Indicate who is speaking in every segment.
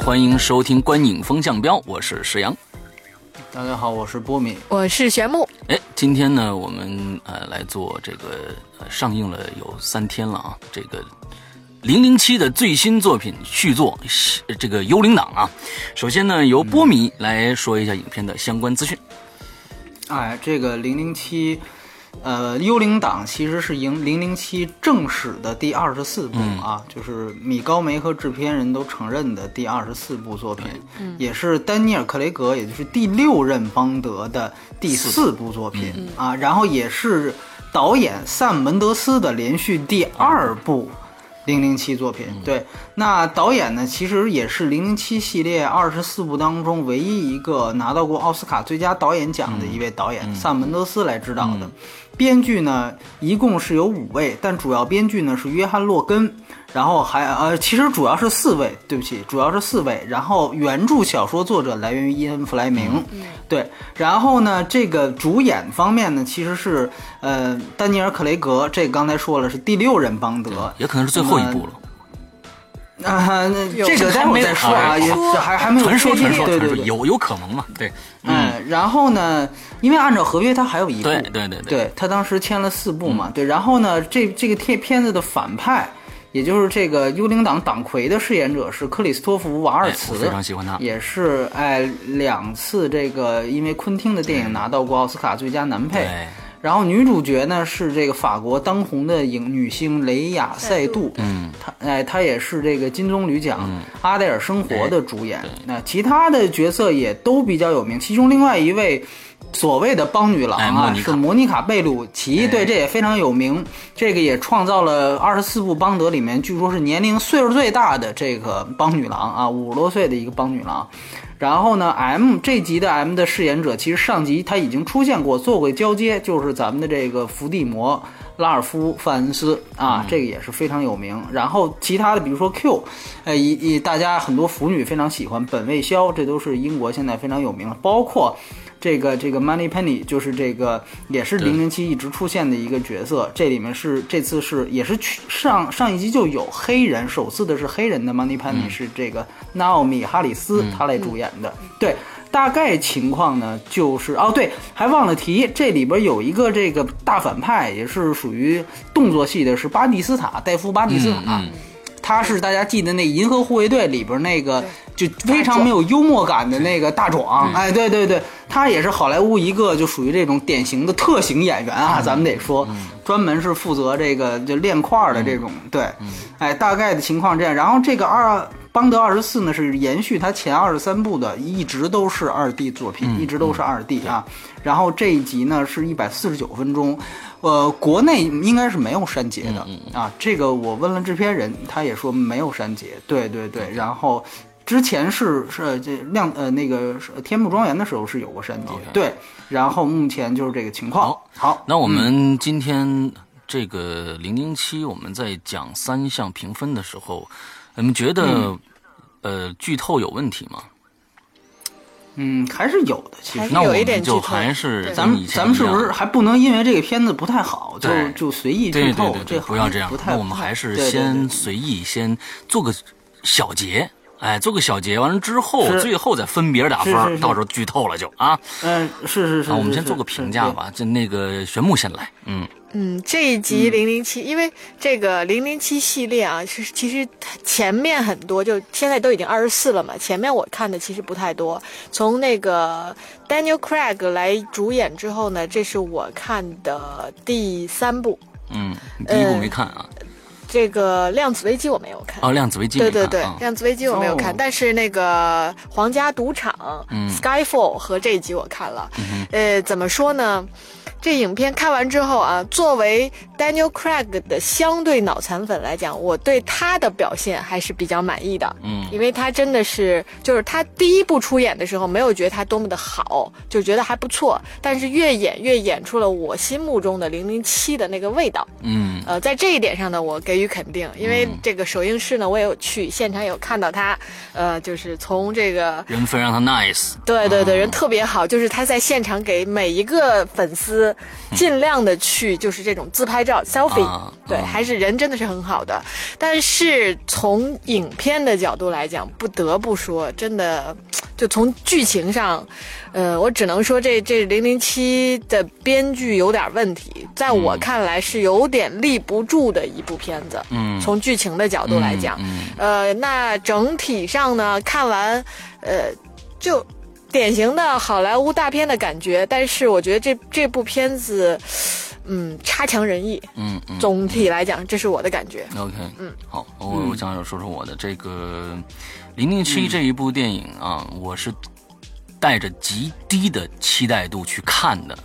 Speaker 1: 好，欢迎收听《观影风向标》，我是石阳。
Speaker 2: 大家好，我是波米。
Speaker 3: 我是玄木。
Speaker 1: 哎，今天呢，我们呃来做这个呃上映了有三天了啊，这个《零零七》的最新作品续作，呃这个《幽灵党》啊。首先呢，由波米来说一下影片的相关资讯。
Speaker 2: 哎，这个零零七，呃，幽灵党其实是零零零七正史的第二十四部啊，就是米高梅和制片人都承认的第二十四部作品，也是丹尼尔·克雷格，也就是第六任邦德的第四部作品啊，然后也是导演萨姆·门德斯的连续第二部。零零七作品，对，那导演呢，其实也是零零七系列二十四部当中唯一一个拿到过奥斯卡最佳导演奖的一位导演，萨姆·门德斯来指导的。编剧呢，一共是有五位，但主要编剧呢是约翰·洛根，然后还呃，其实主要是四位，对不起，主要是四位。然后原著小说作者来源于伊恩·弗莱明，对。然后呢，这个主演方面呢，其实是呃，丹尼尔·克雷格，这刚才说了是第六任邦德，
Speaker 1: 也可能是最后一部了。
Speaker 2: 啊，那这个待会儿再说啊，也还还没有
Speaker 1: 传说，传说，
Speaker 2: 对对对，
Speaker 1: 有有可能嘛？对，
Speaker 2: 嗯，然后呢，因为按照合约，他还有一部，
Speaker 1: 对对对
Speaker 2: 对，他当时签了四部嘛，对，然后呢，这这个片片子的反派，也就是这个幽灵党党魁的饰演者是克里斯托弗瓦尔茨，
Speaker 1: 非常喜欢他，
Speaker 2: 也是哎两次这个因为昆汀的电影拿到过奥斯卡最佳男配。然后女主角呢是这个法国当红的影女星雷雅塞杜，
Speaker 1: 嗯，
Speaker 2: 她哎她也是这个金棕榈奖《阿黛尔生活》的主演。那其他的角色也都比较有名，其中另外一位所谓的邦女郎啊是莫妮卡贝鲁奇，对，这也非常有名。这个也创造了二十四部邦德里面，据说是年龄岁数最大的这个邦女郎啊，五十多岁的一个邦女郎。然后呢，M 这集的 M 的饰演者，其实上集他已经出现过，做过交接，就是咱们的这个伏地魔拉尔夫·范恩斯啊，这个也是非常有名。然后其他的，比如说 Q，呃，以以大家很多腐女非常喜欢本卫肖，这都是英国现在非常有名的，包括。这个这个 Money Penny 就是这个也是零零七一直出现的一个角色，这里面是这次是也是上上一集就有黑人，首次的是黑人的 Money Penny 是这个纳奥米哈里斯他来主演的。对，大概情况呢就是哦对，还忘了提这里边有一个这个大反派，也是属于动作戏的，是巴蒂斯塔戴夫巴蒂斯塔，他是大家记得那银河护卫队里边那个。就非常没有幽默感的那个大壮，哎，对对对，他也是好莱坞一个就属于这种典型的特型演员啊，咱们得说，专门是负责这个就练块儿的这种，对，哎，大概的情况这样。然后这个二邦德二十四呢是延续他前二十三部的，一直都是二 D 作品，一直都是二 D 啊。然后这一集呢是一百四十九分钟，呃，国内应该是没有删节的。啊。这个我问了制片人，他也说没有删节，对对。对，然后。之前是是这亮呃那个天幕庄园的时候是有过删节，对，然后目前就是这个情况。好，
Speaker 1: 那我们今天这个零零七，我们在讲三项评分的时候，你们觉得呃剧透有问题吗？
Speaker 2: 嗯，还是有的。其实
Speaker 1: 那我们就还是
Speaker 2: 咱们咱们是不是还不能因为这个片子不太好就就随意剧透？
Speaker 1: 这不要这样。那我们还是先随意先做个小结。哎，做个小结，完了之后，最后再分别打分，到时候剧透了就啊。
Speaker 2: 嗯，是是是。
Speaker 1: 我们先做个评价吧，就那个玄木先来。嗯
Speaker 3: 嗯，这一集零零七，因为这个零零七系列啊，是其实前面很多，就现在都已经二十四了嘛。前面我看的其实不太多。从那个 Daniel Craig 来主演之后呢，这是我看的第三部。
Speaker 1: 嗯，第一部没看啊。
Speaker 3: 这个量子危机我没有看。
Speaker 1: 哦，量子危机
Speaker 3: 对对对，量子危机我没有看，但是那个皇家赌场，嗯，Skyfall 和这一集我看了，呃，怎么说呢？这影片看完之后啊，作为 Daniel Craig 的相对脑残粉来讲，我对他的表现还是比较满意的。
Speaker 1: 嗯，
Speaker 3: 因为他真的是，就是他第一部出演的时候，没有觉得他多么的好，就觉得还不错。但是越演越演出了我心目中的零零七的那个味道。
Speaker 1: 嗯，
Speaker 3: 呃，在这一点上呢，我给予肯定，因为这个首映式呢，我也有去现场有看到他，呃，就是从这个
Speaker 1: 人非常的 nice，
Speaker 3: 对对对，人特别好，就是他在现场给每一个粉丝尽量的去就是这种自拍照 selfie，对，还是人真的是很好的。但是从影片的角度来讲，不得不说，真的就从剧情上，呃，我只能说这这零零七的编剧有点问题，在我看来是有点立不住的一部片子。
Speaker 1: 嗯，
Speaker 3: 从剧情的角度来讲，呃，那整体上呢，看完，呃，就。典型的好莱坞大片的感觉，但是我觉得这这部片子，嗯，差强人意。
Speaker 1: 嗯嗯，
Speaker 3: 总体来讲，这是我的感觉。
Speaker 1: OK，嗯，好，我我想说说我的这个《零零七》这一部电影啊，我是带着极低的期待度去看的。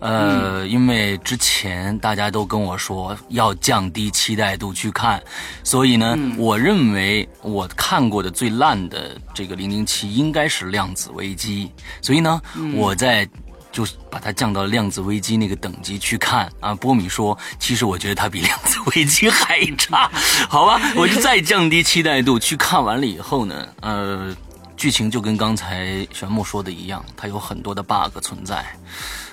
Speaker 1: 呃，因为之前大家都跟我说要降低期待度去看，所以呢，我认为我看过的最烂的这个《零零七》应该是《量子危机》，所以呢，我在就把它降到《量子危机》那个等级去看啊。波米说，其实我觉得它比《量子危机》还差，好吧，我就再降低期待度去看完了以后呢，呃，剧情就跟刚才玄木说的一样，它有很多的 bug 存在。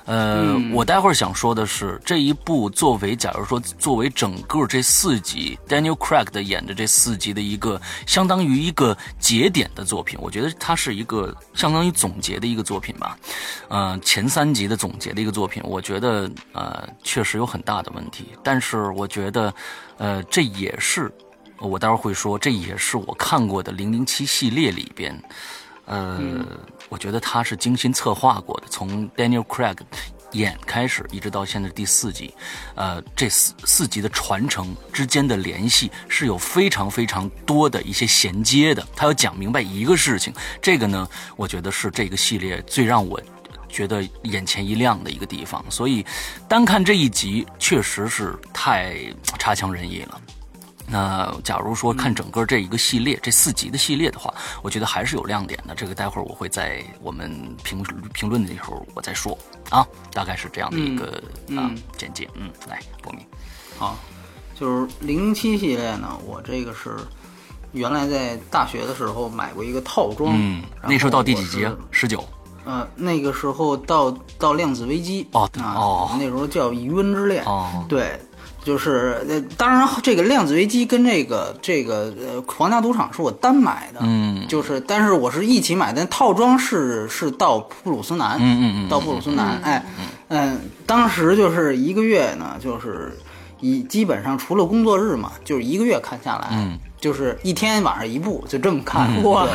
Speaker 1: 呃，我待会儿想说的是，这一部作为，假如说作为整个这四集，Daniel Craig 的演的这四集的一个相当于一个节点的作品，我觉得它是一个相当于总结的一个作品吧。呃，前三集的总结的一个作品，我觉得呃确实有很大的问题，但是我觉得，呃，这也是我待会儿会说，这也是我看过的零零七系列里边。呃，我觉得他是精心策划过的，从 Daniel Craig 演开始，一直到现在第四集，呃，这四四集的传承之间的联系是有非常非常多的一些衔接的。他要讲明白一个事情，这个呢，我觉得是这个系列最让我觉得眼前一亮的一个地方。所以，单看这一集，确实是太差强人意了。那假如说看整个这一个系列，这四集的系列的话，我觉得还是有亮点的。这个待会儿我会在我们评评论的时候我再说啊，大概是这样的一个啊简介。嗯，来，波米，
Speaker 2: 好，就是零零七系列呢，我这个是原来在大学的时候买过一个套装，
Speaker 1: 嗯，那时候到第几集啊？十九。
Speaker 2: 呃，那个时候到到量子危机
Speaker 1: 哦
Speaker 2: 哦，那时候叫余温之恋
Speaker 1: 哦，
Speaker 2: 对。就是呃，当然，这个量子危机跟这个这个呃皇家赌场是我单买的，
Speaker 1: 嗯，
Speaker 2: 就是但是我是一起买，但套装是是到布鲁斯南，
Speaker 1: 嗯嗯嗯，
Speaker 2: 到布鲁斯南，哎，嗯，当时就是一个月呢，就是一基本上除了工作日嘛，就是一个月看下来，
Speaker 1: 嗯。
Speaker 2: 就是一天晚上一部，就这么看
Speaker 3: 哇。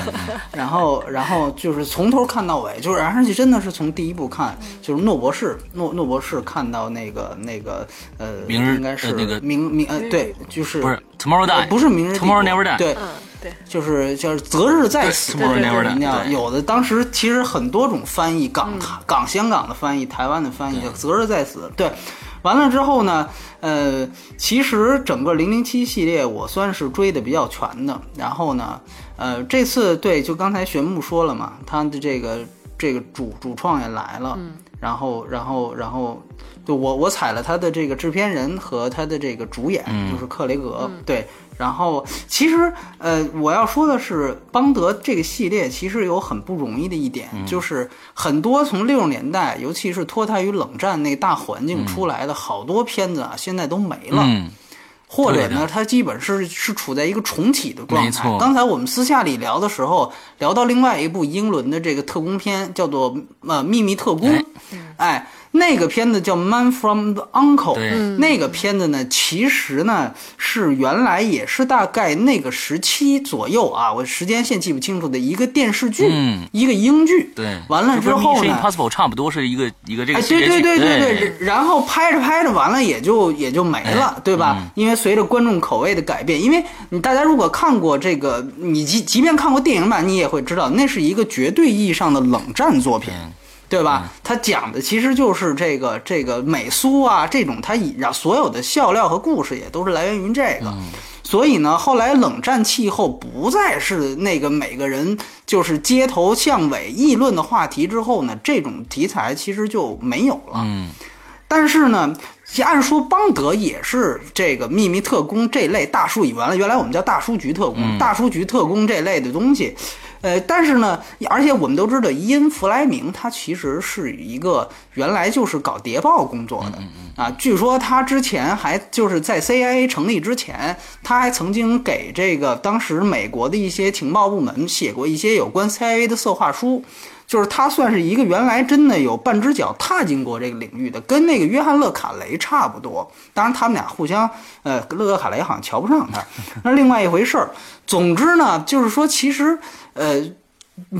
Speaker 2: 然后，然后就是从头看到尾，就是而且真的是从第一部看，就是诺博士，诺诺博士看到那个那个呃，
Speaker 1: 明日
Speaker 2: 应该是
Speaker 1: 那个
Speaker 2: 明明呃对，就是
Speaker 1: 不是 Tomorrow Die，
Speaker 2: 不是明日
Speaker 1: Tomorrow Never Die，
Speaker 2: 对，
Speaker 3: 对，
Speaker 2: 就是就是择日再死
Speaker 1: ，Tomorrow Never Die。
Speaker 2: 有的当时其实很多种翻译，港港香港的翻译，台湾的翻译叫择日再死，对。完了之后呢，呃，其实整个零零七系列我算是追的比较全的。然后呢，呃，这次对，就刚才玄木说了嘛，他的这个这个主主创也来了，然后然后然后，就我我踩了他的这个制片人和他的这个主演，就是克雷格，对。然后，其实，呃，我要说的是，邦德这个系列其实有很不容易的一点，就是很多从六十年代，尤其是脱胎于冷战那大环境出来的好多片子啊，现在都没了，或者呢，它基本是是处在一个重启的状态。刚才我们私下里聊的时候，聊到另外一部英伦的这个特工片，叫做呃秘密特工，哎。那个片子叫《Man from the Uncle》，那个片子呢，其实呢是原来也是大概那个时期左右啊，我时间线记不清楚的一个电视剧，一个英剧。
Speaker 1: 对，
Speaker 2: 完了之后呢
Speaker 1: ，Impossible 差不多是一个一个这个
Speaker 2: 哎，对对对对对，然后拍着拍着完了也就也就没了，对吧？因为随着观众口味的改变，因为你大家如果看过这个，你即即便看过电影版，你也会知道那是一个绝对意义上的冷战作品。对吧？它讲的其实就是这个这个美苏啊这种，它以让所有的笑料和故事也都是来源于这个。所以呢，后来冷战气候不再是那个每个人就是街头巷尾议论的话题之后呢，这种题材其实就没有了。
Speaker 1: 嗯，
Speaker 2: 但是呢。按说邦德也是这个秘密特工这类大数已完了原来我们叫大数局特工，大数局特工这类的东西，呃，但是呢，而且我们都知道伊恩·弗莱明他其实是一个原来就是搞谍报工作的啊，据说他之前还就是在 CIA 成立之前，他还曾经给这个当时美国的一些情报部门写过一些有关 CIA 的策划书。就是他算是一个原来真的有半只脚踏进过这个领域的，跟那个约翰·勒卡雷差不多。当然，他们俩互相，呃，勒卡雷好像瞧不上他，那另外一回事儿。总之呢，就是说，其实，呃，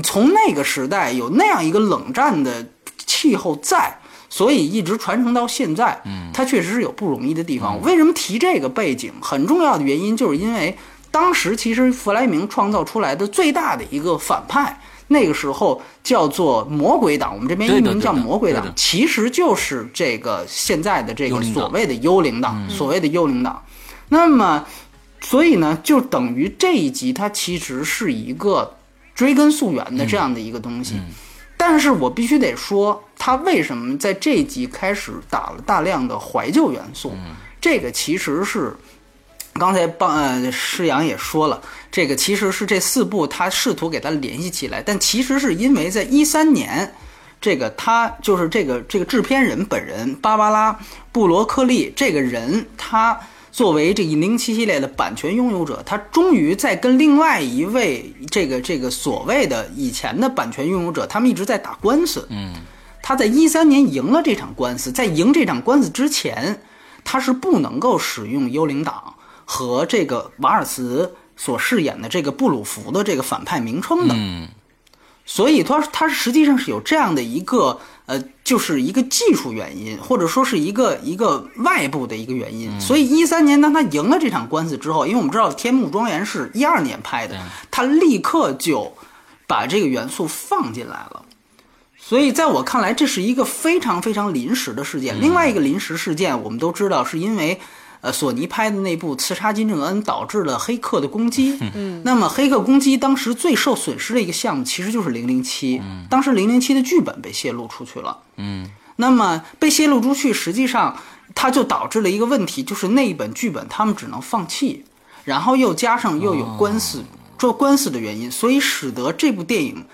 Speaker 2: 从那个时代有那样一个冷战的气候在，所以一直传承到现在。嗯，它确实是有不容易的地方。为什么提这个背景？很重要的原因就是因为当时其实弗莱明创造出来的最大的一个反派。那个时候叫做魔鬼党，我们这边译名叫魔鬼党，其实就是这个现在的这个所谓的幽灵党，所谓的幽灵党。那么，所以呢，就等于这一集它其实是一个追根溯源的这样的一个东西。但是我必须得说，他为什么在这一集开始打了大量的怀旧元素？这个其实是。刚才帮呃施阳也说了，这个其实是这四部他试图给他联系起来，但其实是因为在一三年，这个他就是这个这个制片人本人芭芭拉布罗克利这个人，他作为这一零七系列的版权拥有者，他终于在跟另外一位这个这个所谓的以前的版权拥有者，他们一直在打官司。
Speaker 1: 嗯，
Speaker 2: 他在一三年赢了这场官司，在赢这场官司之前，他是不能够使用幽灵党。和这个瓦尔茨所饰演的这个布鲁福的这个反派名称的，
Speaker 1: 嗯，
Speaker 2: 所以他他实际上是有这样的一个呃，就是一个技术原因，或者说是一个一个外部的一个原因。所以一三年当他赢了这场官司之后，因为我们知道《天幕庄园》是一二年拍的，他立刻就把这个元素放进来了。所以在我看来，这是一个非常非常临时的事件。另外一个临时事件，我们都知道是因为。呃，索尼拍的那部《刺杀金正恩》导致了黑客的攻击。
Speaker 3: 嗯，
Speaker 2: 那么黑客攻击当时最受损失的一个项目其实就是《零零七》。嗯，当时《零零七》的剧本被泄露出去了。
Speaker 1: 嗯，
Speaker 2: 那么被泄露出去，实际上它就导致了一个问题，就是那一本剧本他们只能放弃，然后又加上又有官司，做官司的原因，所以使得这部电影。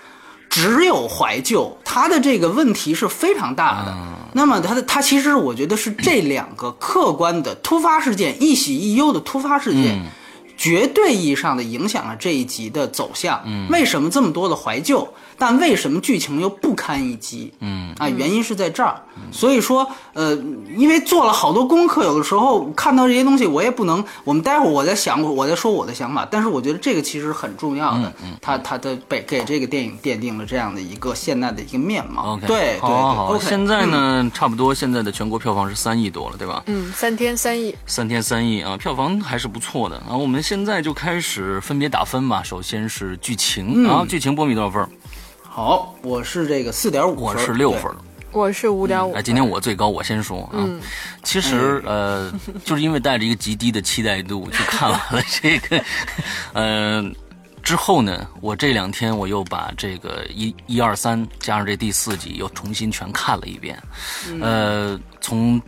Speaker 2: 只有怀旧，它的这个问题是非常大的。那么，它的它其实我觉得是这两个客观的突发事件，一喜一忧的突发事件。绝对意义上的影响了这一集的走向。
Speaker 1: 嗯，
Speaker 2: 为什么这么多的怀旧？但为什么剧情又不堪一击？
Speaker 1: 嗯，
Speaker 2: 啊，原因是在这儿。所以说，呃，因为做了好多功课，有的时候看到这些东西，我也不能。我们待会儿我在想，我在说我的想法。但是我觉得这个其实很重要的。
Speaker 1: 嗯，
Speaker 2: 他他的被给这个电影奠定了这样的一个现在的一个面貌。
Speaker 1: OK，
Speaker 2: 对，
Speaker 1: 好，
Speaker 2: 好，
Speaker 1: 现在呢，差不多现在的全国票房是三亿多了，对吧？
Speaker 3: 嗯，三天三亿。
Speaker 1: 三天三亿啊，票房还是不错的啊。我们现在就开始分别打分吧。首先是剧情啊，剧情波米多少分？
Speaker 2: 好，我是这个四点五，
Speaker 1: 我是六分，
Speaker 3: 我是五点五。
Speaker 1: 哎，今天我最高，我先说啊。其实呃，就是因为带着一个极低的期待度去看完了这个，呃，之后呢，我这两天我又把这个一一二三加上这第四集又重新全看了一遍，呃，从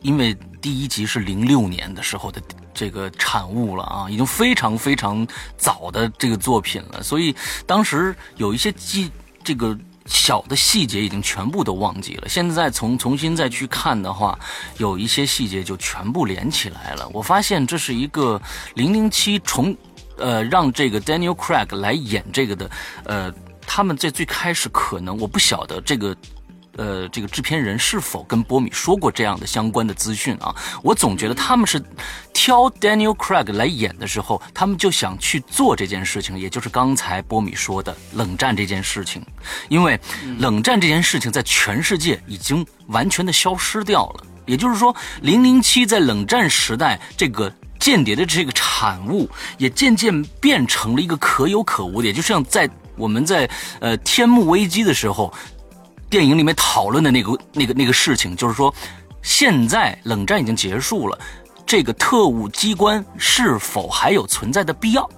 Speaker 1: 因为第一集是零六年的时候的。这个产物了啊，已经非常非常早的这个作品了，所以当时有一些记这个小的细节已经全部都忘记了。现在从重新再去看的话，有一些细节就全部连起来了。我发现这是一个零零七重，呃，让这个 Daniel Craig 来演这个的，呃，他们在最开始可能我不晓得这个。呃，这个制片人是否跟波米说过这样的相关的资讯啊？我总觉得他们是挑 Daniel Craig 来演的时候，他们就想去做这件事情，也就是刚才波米说的冷战这件事情。因为冷战这件事情在全世界已经完全的消失掉了，也就是说，零零七在冷战时代这个间谍的这个产物，也渐渐变成了一个可有可无的，也就像在我们在呃天幕危机的时候。电影里面讨论的那个那个那个事情，就是说，现在冷战已经结束了，这个特务机关是否还有存在的必要？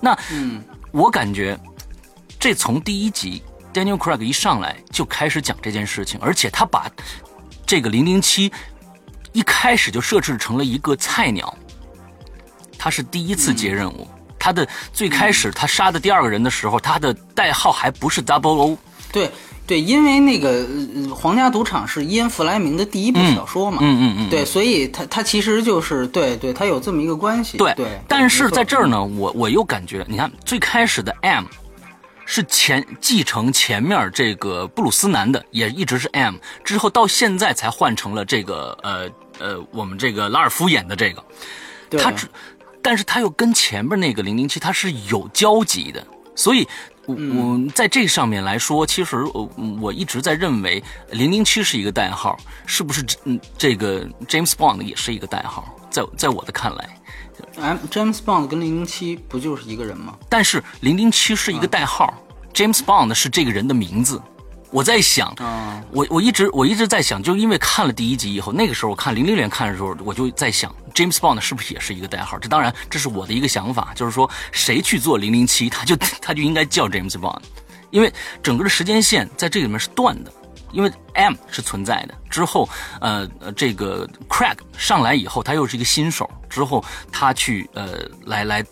Speaker 1: 那，
Speaker 2: 嗯，
Speaker 1: 我感觉，这从第一集 Daniel Craig 一上来就开始讲这件事情，而且他把这个零零七一开始就设置成了一个菜鸟，他是第一次接任务。他的最开始他杀的第二个人的时候，他的代号还不是 Double O。
Speaker 2: 对对，因为那个《皇家赌场》是伊恩·弗莱明的第一部小说嘛，
Speaker 1: 嗯嗯嗯，
Speaker 2: 对，所以他他其实就是对对，他有这么一个关系。
Speaker 1: 对
Speaker 2: 对，
Speaker 1: 但是在这儿呢，我我又感觉，你看最开始的 M 是前继承前面这个布鲁斯南的，也一直是 M，之后到现在才换成了这个呃呃我们这个拉尔夫演的这个，他只。但是他又跟前面那个零零七他是有交集的，所以，我我在这上面来说，其实我我一直在认为零零七是一个代号，是不是？嗯，这个 James Bond 也是一个代号，在在我的看来
Speaker 2: ，M James Bond 跟零零七不就是一个人吗？
Speaker 1: 但是零零七是一个代号，James Bond 是这个人的名字。我在想，我我一直我一直在想，就因为看了第一集以后，那个时候我看零零年看的时候，我就在想，James Bond 是不是也是一个代号？这当然这是我的一个想法，就是说谁去做零零七，他就 他就应该叫 James Bond，因为整个的时间线在这里面是断的，因为 M 是存在的。之后，呃呃，这个 Craig 上来以后，他又是一个新手，之后他去呃来来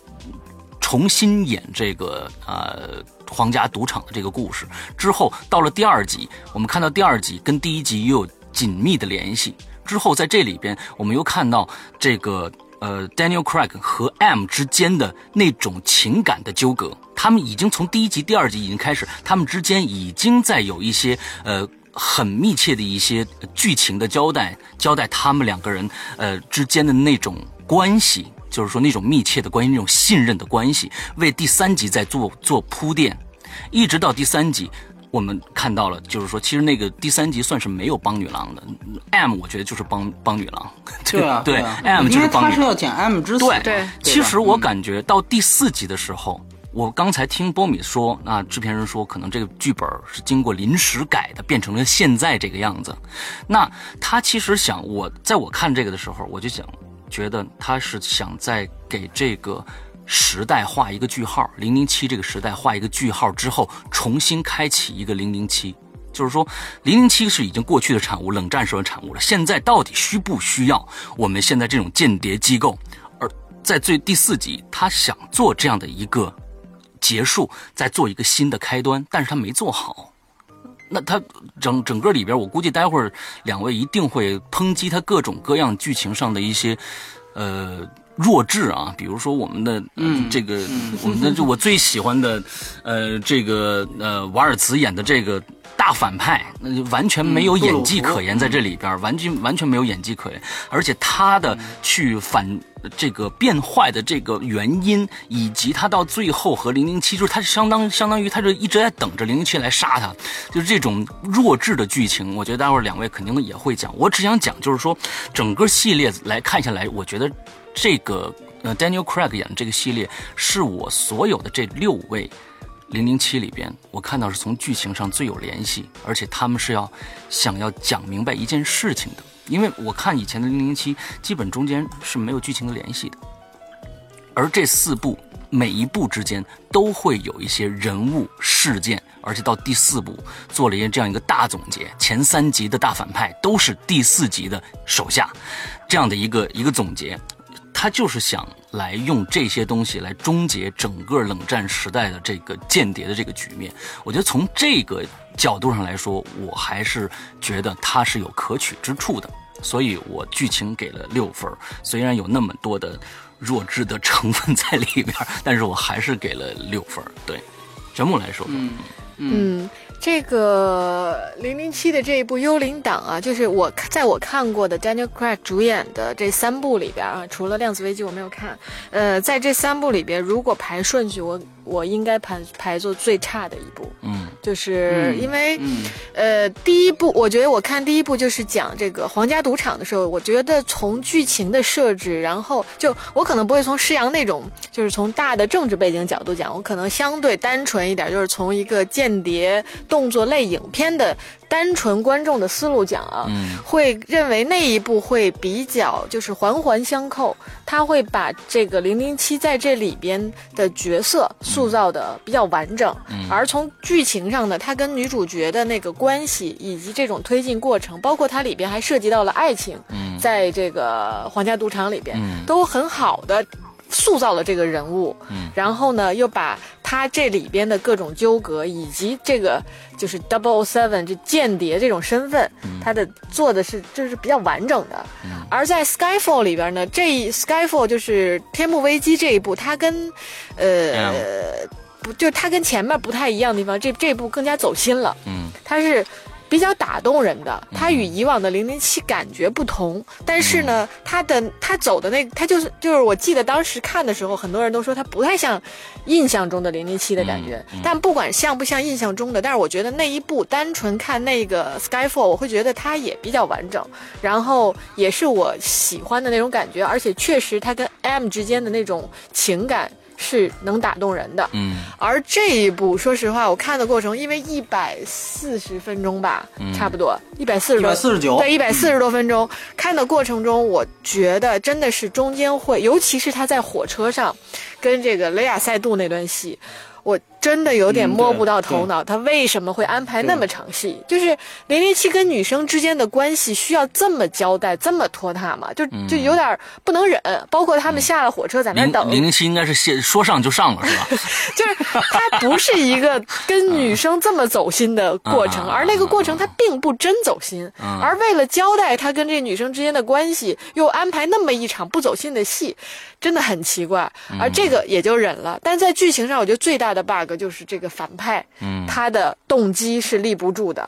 Speaker 1: 重新演这个呃。皇家赌场的这个故事之后，到了第二集，我们看到第二集跟第一集又有紧密的联系。之后在这里边，我们又看到这个呃，Daniel Craig 和 M 之间的那种情感的纠葛。他们已经从第一集、第二集已经开始，他们之间已经在有一些呃很密切的一些剧情的交代，交代他们两个人呃之间的那种关系。就是说，那种密切的关系，那种信任的关系，为第三集在做做铺垫，一直到第三集，我们看到了，就是说，其实那个第三集算是没有帮女郎的，M 我觉得就是帮帮女郎，
Speaker 2: 对啊，
Speaker 1: 对，M 就是帮。
Speaker 2: 因为他是要讲 M 之死。
Speaker 1: 对
Speaker 3: 对。
Speaker 1: 其实我感觉到第四集的时候，我刚才听波米说，那制片人说，可能这个剧本是经过临时改的，变成了现在这个样子。那他其实想，我在我看这个的时候，我就想。觉得他是想在给这个时代画一个句号，零零七这个时代画一个句号之后，重新开启一个零零七，就是说，零零七是已经过去的产物，冷战时候的产物了。现在到底需不需要我们现在这种间谍机构？而在最第四集，他想做这样的一个结束，再做一个新的开端，但是他没做好。那他整整个里边，我估计待会儿两位一定会抨击他各种各样剧情上的一些，呃，弱智啊，比如说我们的这个，我们的就我最喜欢的，呃，这个呃瓦尔茨演的这个。大反派，那就完全没有演技可言，在这里边完全完全没有演技可言，而且他的去反这个变坏的这个原因，以及他到最后和零零七，就是他相当相当于他就一直在等着零零七来杀他，就是这种弱智的剧情，我觉得待会儿两位肯定也会讲。我只想讲，就是说整个系列来看下来，我觉得这个呃 Daniel Craig 演的这个系列是我所有的这六位。零零七里边，我看到是从剧情上最有联系，而且他们是要想要讲明白一件事情的。因为我看以前的零零七，基本中间是没有剧情的联系的，而这四部每一部之间都会有一些人物事件，而且到第四部做了一这样一个大总结，前三集的大反派都是第四集的手下，这样的一个一个总结。他就是想来用这些东西来终结整个冷战时代的这个间谍的这个局面。我觉得从这个角度上来说，我还是觉得他是有可取之处的。所以我剧情给了六分，虽然有那么多的弱智的成分在里边，但是我还是给了六分。对，全部来说，
Speaker 2: 嗯
Speaker 3: 嗯。这个零零七的这一部《幽灵党》啊，就是我在我看过的 Daniel Craig 主演的这三部里边啊，除了《量子危机》我没有看，呃，在这三部里边，如果排顺序，我我应该排排做最差的一部。
Speaker 1: 嗯，
Speaker 3: 就是因为，呃，第一部我觉得我看第一部就是讲这个皇家赌场的时候，我觉得从剧情的设置，然后就我可能不会从施洋那种，就是从大的政治背景角度讲，我可能相对单纯一点，就是从一个间谍。动作类影片的单纯观众的思路讲啊，会认为那一部会比较就是环环相扣，他会把这个零零七在这里边的角色塑造的比较完整，而从剧情上呢，他跟女主角的那个关系以及这种推进过程，包括它里边还涉及到了爱情，在这个皇家赌场里边都很好的。塑造了这个人物，嗯，然后呢，又把他这里边的各种纠葛，以及这个就是 Double Seven 这间谍这种身份，他的做的是就是比较完整的。而在 Skyfall 里边呢，这 Skyfall 就是天幕危机这一部，它跟呃不就它跟前面不太一样的地方，这这部更加走心了，嗯，它是。比较打动人的，它与以往的零零七感觉不同，但是呢，它的它走的那，它就是就是，我记得当时看的时候，很多人都说它不太像印象中的零零七的感觉。但不管像不像印象中的，但是我觉得那一部单纯看那个 Skyfall，我会觉得它也比较完整，然后也是我喜欢的那种感觉，而且确实它跟 M 之间的那种情感。是能打动人的，嗯，而这一部，说实话，我看的过程，因为一百四十分钟吧，差不多一百四十多，
Speaker 2: 四十九，
Speaker 3: 对，一百四十多分钟，看的过程中，我觉得真的是中间会，尤其是他在火车上，跟这个雷亚塞杜那段戏。我真的有点摸不到头脑，他为什么会安排那么场戏？就是零零七跟女生之间的关系需要这么交代、这么拖沓吗？就就有点不能忍。包括他们下了火车在那等。
Speaker 1: 零零七应该是先说上就上了，是吧？
Speaker 3: 就是他不是一个跟女生这么走心的过程，而那个过程他并不真走心。而为了交代他跟这女生之间的关系，又安排那么一场不走心的戏。真的很奇怪，而这个也就忍了。但在剧情上，我觉得最大的 bug 就是这个反派，嗯，他的动机是立不住的。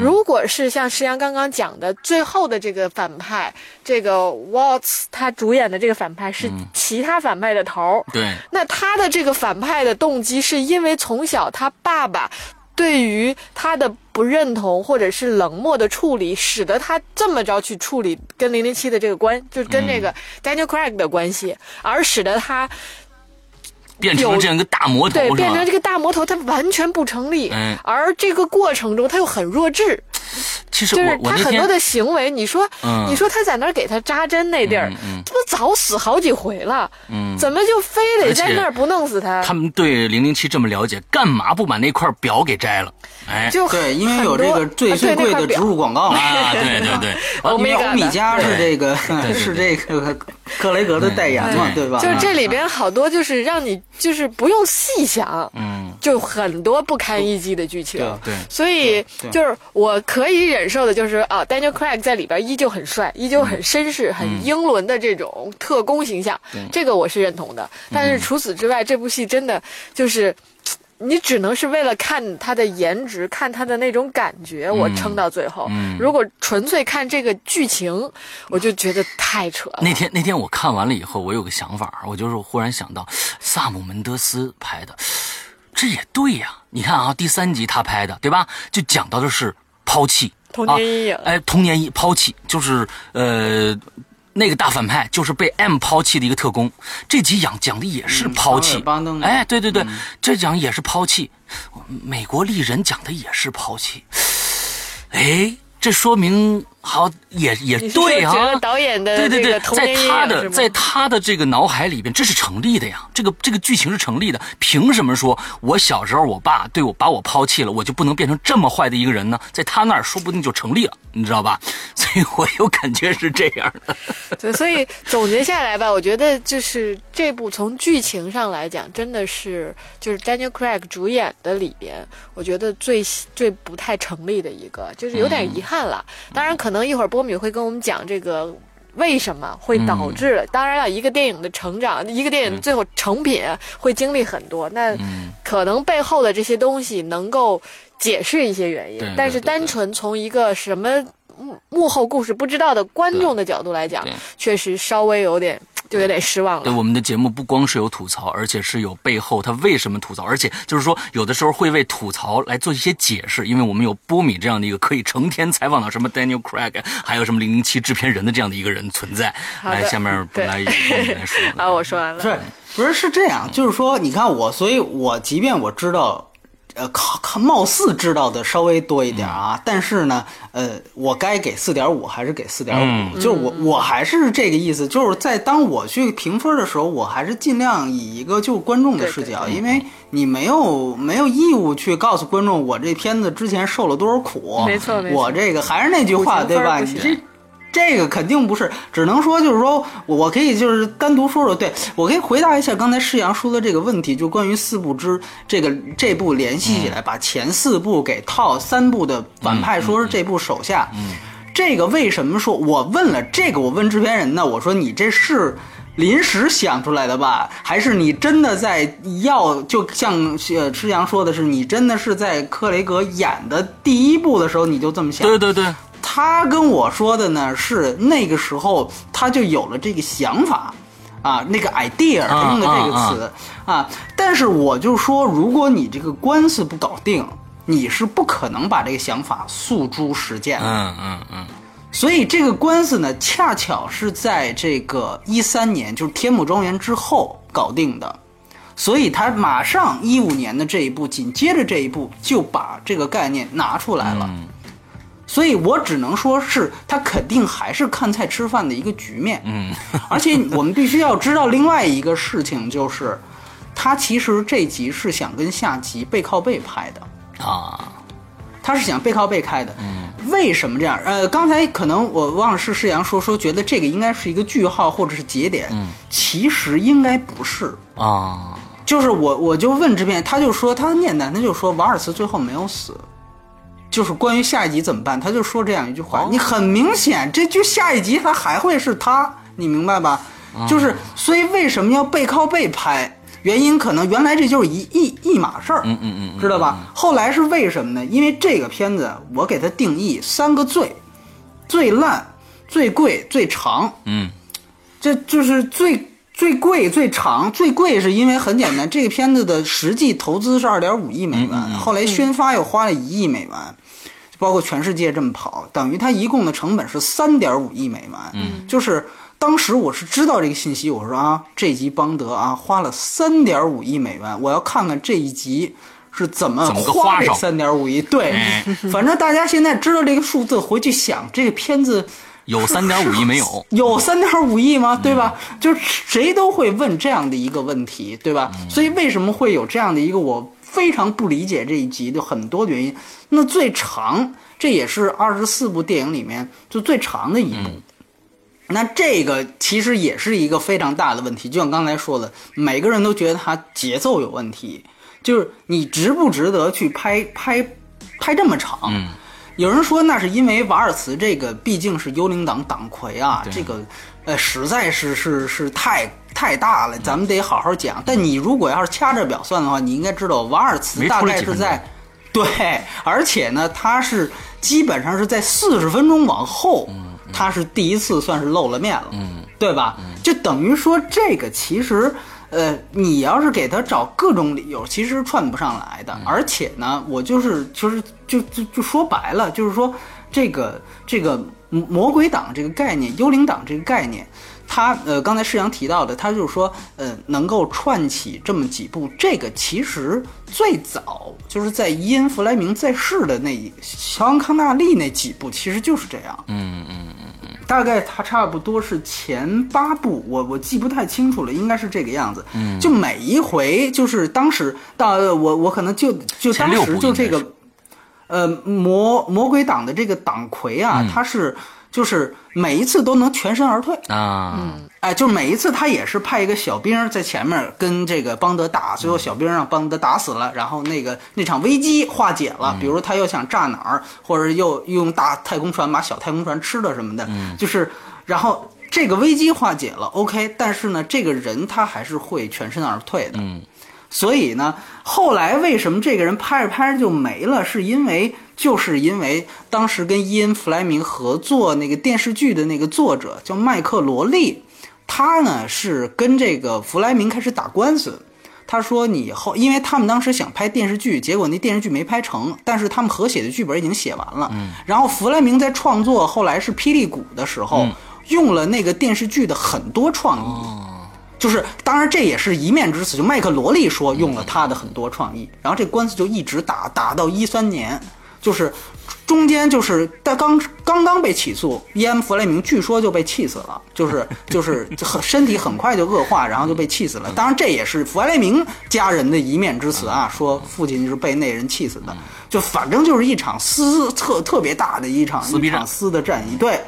Speaker 3: 如果是像石阳刚刚讲的，最后的这个反派，这个 Watts 他主演的这个反派是其他反派的头
Speaker 1: 对，
Speaker 3: 那他的这个反派的动机是因为从小他爸爸。对于他的不认同或者是冷漠的处理，使得他这么着去处理跟零零七的这个关，就是跟这个 Daniel Craig 的关系，而使得他
Speaker 1: 变成这样一个大魔头，
Speaker 3: 对，变成这个大魔头，他完全不成立。嗯，而这个过程中他又很弱智。
Speaker 1: 其实
Speaker 3: 就是他很多的行为，你说，你说他在那儿给他扎针那地儿，这不早死好几回了，怎么就非得在那儿不弄死他？
Speaker 1: 他们对零零七这么了解，干嘛不把那块表给摘了？哎，
Speaker 3: 就
Speaker 2: 对，因为有这个最最贵的植入广告
Speaker 1: 啊，对对对，
Speaker 2: 欧米欧米伽是这个 是这个 克雷格的代言嘛，对吧？
Speaker 3: 就是这里边好多就是让你就是不用细想，嗯，就很多不堪一击的剧情，
Speaker 1: 对，
Speaker 3: 所以就是我可以忍。忍受的就是啊，Daniel Craig 在里边依旧很帅，依旧很绅士、很英伦的这种特工形象，这个我是认同的。但是除此之外，这部戏真的就是，你只能是为了看他的颜值，看他的那种感觉，我撑到最后。如果纯粹看这个剧情，我就觉得太扯了。
Speaker 1: 那天那天我看完了以后，我有个想法，我就是忽然想到，萨姆门德斯拍的，这也对呀。你看啊，第三集他拍的，对吧？就讲到的是抛弃。
Speaker 3: 童年阴影，
Speaker 1: 哎，童年一抛弃，就是呃，那个大反派就是被 M 抛弃的一个特工。这集讲讲的也是抛弃，哎，对对对，这讲也是抛弃。美国丽人讲的也是抛弃，哎。这说明好也也对啊，
Speaker 3: 导演的
Speaker 1: 对对对，在他的在他的这个脑海里边，这是成立的呀。这个这个剧情是成立的。凭什么说我小时候我爸对我把我抛弃了，我就不能变成这么坏的一个人呢？在他那儿说不定就成立了，你知道吧？我有感觉是这样的。
Speaker 3: 对，所以总结下来吧，我觉得就是这部从剧情上来讲，真的是就是 Daniel Craig 主演的里边，我觉得最最不太成立的一个，就是有点遗憾。看了，当然可能一会儿波米会跟我们讲这个为什么会导致。当然了，一个电影的成长，一个电影最后成品会经历很多，那可能背后的这些东西能够解释一些原因。但是单纯从一个什么幕幕后故事不知道的观众的角度来讲，确实稍微有点。就有点失望了。
Speaker 1: 对我们的节目不光是有吐槽，而且是有背后他为什么吐槽，而且就是说有的时候会为吐槽来做一些解释，因为我们有波米这样的一个可以成天采访到什么 Daniel Craig，还有什么零零七制片人的这样的一个人存在。来，下面来来说。
Speaker 3: 啊，我说完了。
Speaker 2: 是，不是是这样？就是说，你看我，所以我即便我知道。呃，靠靠，貌似知道的稍微多一点啊，但是呢，呃，我该给四点五还是给四点五，就是我我还是这个意思，就是在当我去评分的时候，我还是尽量以一个就观众的视角，因为你没有没有义务去告诉观众我这片子之前受了多少苦，
Speaker 3: 没错，
Speaker 2: 我这个还是那句话，对吧？你这。这个肯定不是，只能说就是说，我可以就是单独说说，对我可以回答一下刚才施阳说的这个问题，就关于四部之这个这部联系起来，把前四部给套三部的反派，说是这部手下。这个为什么说？我问了这个，我问制片人呢，我说你这是临时想出来的吧，还是你真的在要？就像呃施阳说的是，你真的是在克雷格演的第一部的时候你就这么想？
Speaker 1: 对对对。
Speaker 2: 他跟我说的呢是那个时候他就有了这个想法，啊，那个 idea 他用的这个词啊，但是我就说，如果你这个官司不搞定，你是不可能把这个想法诉诸实践的。
Speaker 1: 嗯嗯嗯。
Speaker 2: 所以这个官司呢，恰巧是在这个一三年，就是天幕庄园之后搞定的，所以他马上一五年的这一步，紧接着这一步就把这个概念拿出来了。所以我只能说是他肯定还是看菜吃饭的一个局面，
Speaker 1: 嗯，
Speaker 2: 而且我们必须要知道另外一个事情，就是他其实这集是想跟下集背靠背拍的。
Speaker 1: 啊，
Speaker 2: 他是想背靠背开的，嗯，为什么这样？呃，刚才可能我忘了是世阳说说觉得这个应该是一个句号或者是节点，
Speaker 1: 嗯，
Speaker 2: 其实应该不是
Speaker 1: 啊，
Speaker 2: 就是我我就问这边，他就说他念的，他就说瓦尔茨最后没有死。就是关于下一集怎么办，他就说这样一句话，你很明显，这就下一集他还会是他，你明白吧？就是所以为什么要背靠背拍？原因可能原来这就是一一一码事儿，
Speaker 1: 嗯嗯嗯，
Speaker 2: 知道吧？后来是为什么呢？因为这个片子我给它定义三个最，最烂、最贵、最长，
Speaker 1: 嗯，
Speaker 2: 这就是最最贵、最长、最贵，是因为很简单，这个片子的实际投资是二点五亿美元，后来宣发又花了一亿美元。包括全世界这么跑，等于它一共的成本是三点五亿美元。
Speaker 1: 嗯，
Speaker 2: 就是当时我是知道这个信息，我说啊，这集邦德啊花了三点五亿美元，我要看看这一集是怎么花这三点五亿。对，反正大家现在知道这个数字，回去想这个片子
Speaker 1: 有三点五亿没有？
Speaker 2: 有三点五亿吗？对吧？就是谁都会问这样的一个问题，对吧？所以为什么会有这样的一个我？非常不理解这一集的很多原因。那最长，这也是二十四部电影里面就最长的一部。那这个其实也是一个非常大的问题。就像刚才说的，每个人都觉得他节奏有问题，就是你值不值得去拍拍拍这么长？有人说那是因为瓦尔茨这个毕竟是幽灵党党魁啊，这个呃实在是是是太。太大了，咱们得好好讲。但你如果要是掐着表算的话，你应该知道瓦尔茨大概是在，对，而且呢，他是基本上是在四十分钟往后，他是第一次算是露了面了，嗯对吧？就等于说这个其实，呃，你要是给他找各种理由，其实串不上来的。而且呢，我就是就是就就就说白了，就是说这个这个魔鬼党这个概念，幽灵党这个概念。他呃，刚才世阳提到的，他就是说，呃，能够串起这么几部，这个其实最早就是在伊恩·弗莱明在世的那一乔恩·康纳利那几部，其实就是这样。
Speaker 1: 嗯嗯嗯嗯，
Speaker 2: 大概他差不多是前八部，我我记不太清楚了，应该是这个样子。
Speaker 1: 嗯，
Speaker 2: 就每一回，就是当时到我我可能就就当时就这个，呃，魔魔鬼党的这个党魁啊，他是。就是每一次都能全身而退
Speaker 1: 啊，
Speaker 2: 嗯，哎，就每一次他也是派一个小兵在前面跟这个邦德打，最后小兵让邦德打死了，然后那个那场危机化解了。比如他又想炸哪儿，或者又用大太空船把小太空船吃了什么的，就是，然后这个危机化解了，OK，但是呢，这个人他还是会全身而退的，
Speaker 1: 嗯。
Speaker 2: 所以呢，后来为什么这个人拍着拍着就没了？是因为就是因为当时跟伊恩·弗莱明合作那个电视剧的那个作者叫麦克罗利，他呢是跟这个弗莱明开始打官司。他说：“你后，因为他们当时想拍电视剧，结果那电视剧没拍成，但是他们合写的剧本已经写完了。
Speaker 1: 嗯，
Speaker 2: 然后弗莱明在创作后来是《霹雳谷》的时候，用了那个电视剧的很多创意。”就是当然这也是一面之词，就麦克罗利说用了他的很多创意，然后这官司就一直打打到一三年，就是。中间就是他刚刚刚被起诉，伊恩·弗雷明据说就被气死了，就是就是很身体很快就恶化，然后就被气死了。当然这也是弗雷明家人的一面之词啊，说父亲是被那人气死的，就反正就是一场撕特特别大的一场一场撕的战役。对，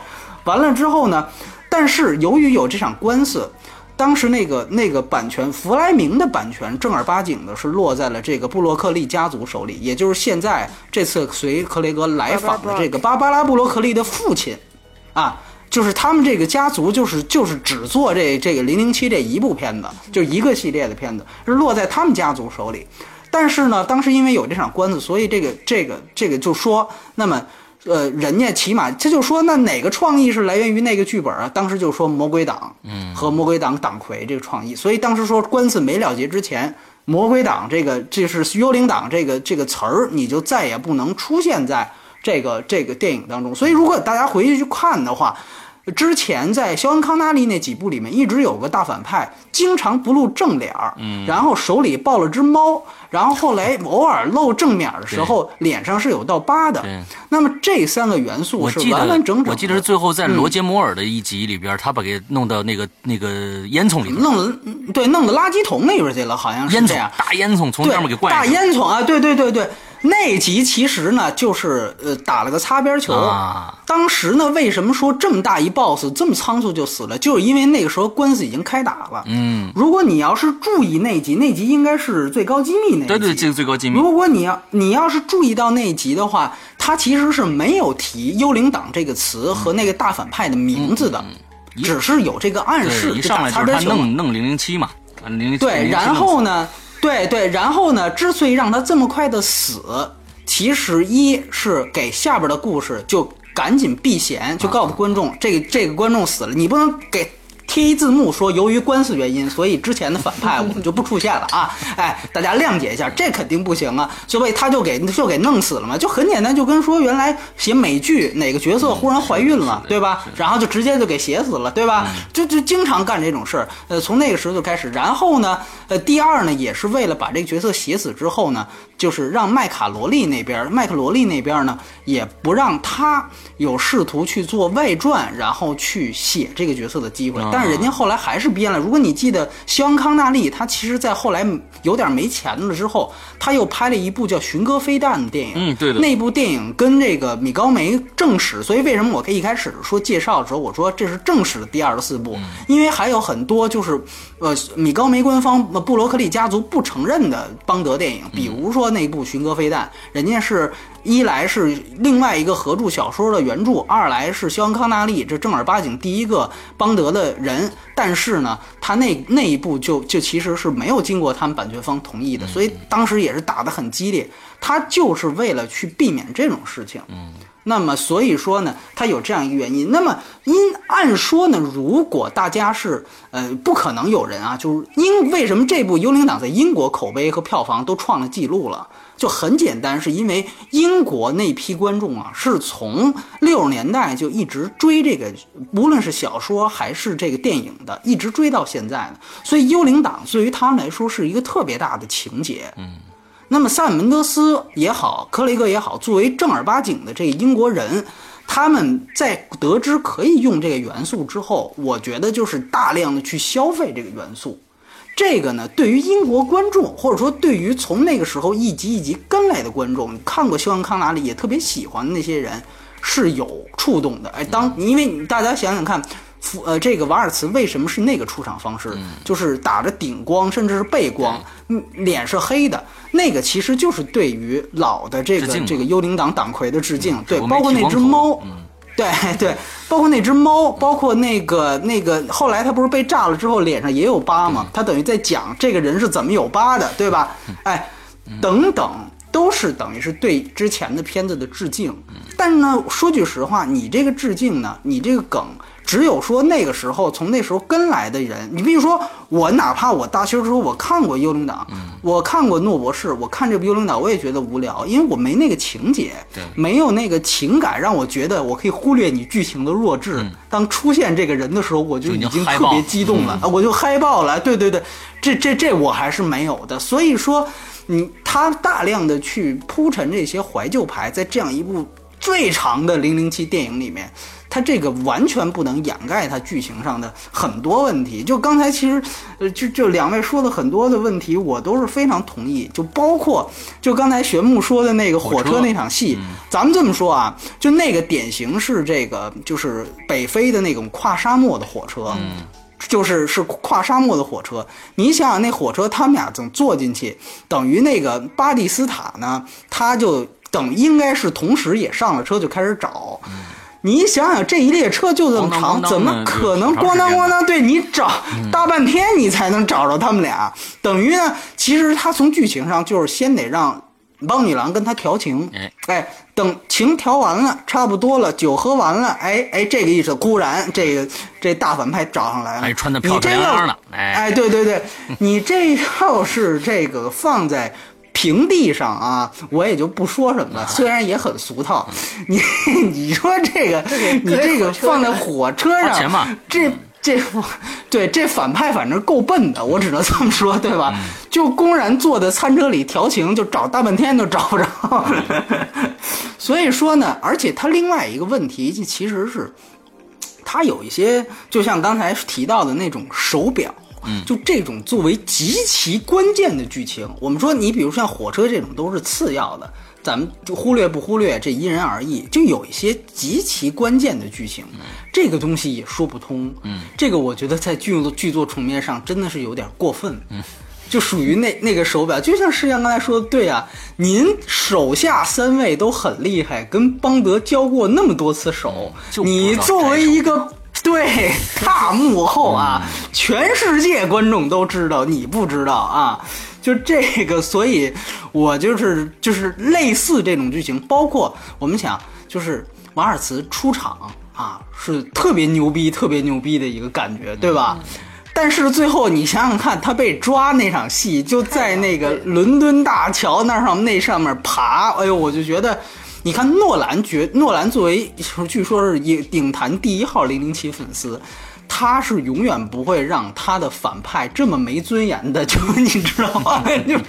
Speaker 2: 完了之后呢，但是由于有这场官司。当时那个那个版权，弗莱明的版权正儿八经的是落在了这个布洛克利家族手里，也就是现在这次随克雷格来访的这个芭芭拉布洛克利。的父亲，啊，就是他们这个家族就是就是只做这这个零零七这一部片子，就一个系列的片子是落在他们家族手里，但是呢，当时因为有这场官司，所以这个这个这个就说那么。呃，人家起码他就说，那哪个创意是来源于那个剧本啊？当时就说魔鬼党，嗯，和魔鬼党党魁这个创意。所以当时说官司没了结之前，魔鬼党这个这是幽灵党这个这个词儿，你就再也不能出现在这个这个电影当中。所以如果大家回去去看的话，之前在肖恩康纳利那几部里面，一直有个大反派，经常不露正脸儿，嗯，然后手里抱了只猫。然后后来偶尔露正面的时候，脸上是有道疤的。那么这三个元素是完完整整。
Speaker 1: 我记得是最后在罗杰摩尔的一集里边，他把给弄到那个那个烟囱里，
Speaker 2: 弄了对弄到垃圾桶那边去了，好像是这样。
Speaker 1: 大烟囱从上面给灌
Speaker 2: 大烟囱啊，对对对对。那集其实呢，就是呃打了个擦边球。当时呢，为什么说这么大一 boss 这么仓促就死了？就是因为那个时候官司已经开打了。嗯，如果你要是注意那集，那集应该是最高机密那集。
Speaker 1: 对对，这个最高机密。
Speaker 2: 如果你要你要是注意到那集的话，他其实是没有提“幽灵党”这个词和那个大反派的名字的，只是有这个暗示。
Speaker 1: 一上来就是他弄弄零零七嘛，零零七。
Speaker 2: 对，然后呢？对对，然后呢？之所以让他这么快的死，其实一是给下边的故事就赶紧避嫌，就告诉观众，这个这个观众死了，你不能给。贴一字幕说，由于官司原因，所以之前的反派我们就不出现了啊！哎，大家谅解一下，这肯定不行啊！所以他就给就给弄死了嘛，就很简单，就跟说原来写美剧哪个角色忽然怀孕了，对吧？然后就直接就给写死了，对吧？就就经常干这种事儿。呃，从那个时候就开始，然后呢，呃，第二呢，也是为了把这个角色写死之后呢，就是让麦卡罗利那边，麦克罗利那边呢，也不让他有试图去做外传，然后去写这个角色的机会。但是人家后来还是编了。如果你记得肖恩·康纳利，他其实在后来有点没钱了之后，他又拍了一部叫《寻歌飞弹》的电影。
Speaker 1: 嗯，对的。
Speaker 2: 那部电影跟这个米高梅正史，所以为什么我可以一开始说介绍的时候，我说这是正史的第二十四部，因为还有很多就是，呃，米高梅官方布罗克利家族不承认的邦德电影，比如说那部《寻歌飞弹》，人家是。一来是另外一个合著小说的原著，二来是肖恩康纳利这正儿八经第一个邦德的人，但是呢，他那那一部就就其实是没有经过他们版权方同意的，所以当时也是打得很激烈。他就是为了去避免这种事情。嗯，那么所以说呢，他有这样一个原因。那么因按说呢，如果大家是呃，不可能有人啊，就是因为什么这部《幽灵党》在英国口碑和票房都创了记录了。就很简单，是因为英国那批观众啊，是从六十年代就一直追这个，无论是小说还是这个电影的，一直追到现在的。所以《幽灵党》对于他们来说是一个特别大的情节。嗯，那么萨门德斯也好，克雷格也好，作为正儿八经的这个英国人，他们在得知可以用这个元素之后，我觉得就是大量的去消费这个元素。这个呢，对于英国观众，或者说对于从那个时候一集一集跟来的观众，看过《肖恩·康纳利》也特别喜欢的那些人，是有触动的。哎，当因为大家想想看，呃，这个瓦尔茨为什么是那个出场方式？就是打着顶光，甚至是背光，嗯脸是黑的。那个其实就是对于老的这个这个幽灵党党魁的致敬。对，包括那只猫。对对，包括那只猫，包括那个那个，后来他不是被炸了之后脸上也有疤吗？他等于在讲这个人是怎么有疤的，对吧？哎，等等，都是等于是对之前的片子的致敬。但是呢，说句实话，你这个致敬呢，你这个梗只有说那个时候从那时候跟来的人，你比如说我，哪怕我大学的时候我看过《幽灵党》，我看过《诺博士》，我看这部《幽灵党》，我也觉得无聊，因为我没那个情节，没有那个情感，让我觉得我可以忽略你剧情的弱智。当出现这个人的时候，我就已经特别激动了，我就嗨爆了。对对对，这这这我还是没有的。所以说，你他大量的去铺陈这些怀旧牌，在这样一部最长的零零七电影里面。它这个完全不能掩盖它剧情上的很多问题。就刚才其实，呃，就就两位说的很多的问题，我都是非常同意。就包括就刚才玄木说的那个火车那场戏，咱们这么说啊，就那个典型是这个，就是北非的那种跨沙漠的火车，就是是跨沙漠的火车。你想想那火车，他们俩总坐进去，等于那个巴蒂斯塔呢，他就等应该是同时也上了车，就开始找。你想想，这一列车就这么长，怎么可能咣当咣当？对你找大半天，你才能找着他们俩。等于呢，其实他从剧情上就是先得让邦女郎跟他调情，哎，等情调完了，差不多了，酒喝完了，哎哎，这个意思，忽然这个这大反派找上来了，
Speaker 1: 穿的漂漂亮亮的，
Speaker 2: 哎，对对对，你这要是这个放在。平地上啊，我也就不说什么了。虽然也很俗套，你你说这个，你这个放在火车上，这这对这反派反正够笨的，我只能这么说，对吧？就公然坐在餐车里调情，就找大半天都找不着。所以说呢，而且他另外一个问题，其实是他有一些，就像刚才提到的那种手表。就这种作为极其关键的剧情，我们说你比如像火车这种都是次要的，咱们就忽略不忽略，这因人而异。就有一些极其关键的剧情，这个东西也说不通。嗯，这个我觉得在剧作剧作层面上真的是有点过分。嗯，就属于那那个手表，就像师阳刚才说的对啊，您手下三位都很厉害，跟邦德交过那么多次手，你作为一个。对，大幕后啊，全世界观众都知道，你不知道啊？就这个，所以我就是就是类似这种剧情，包括我们想，就是瓦尔茨出场啊，是特别牛逼、特别牛逼的一个感觉，对吧？但是最后你想想看，他被抓那场戏，就在那个伦敦大桥那上那上面爬，哎呦，我就觉得。你看，诺兰绝诺兰作为据说是顶顶坛第一号零零七粉丝。他是永远不会让他的反派这么没尊严的，就你知道吗？就是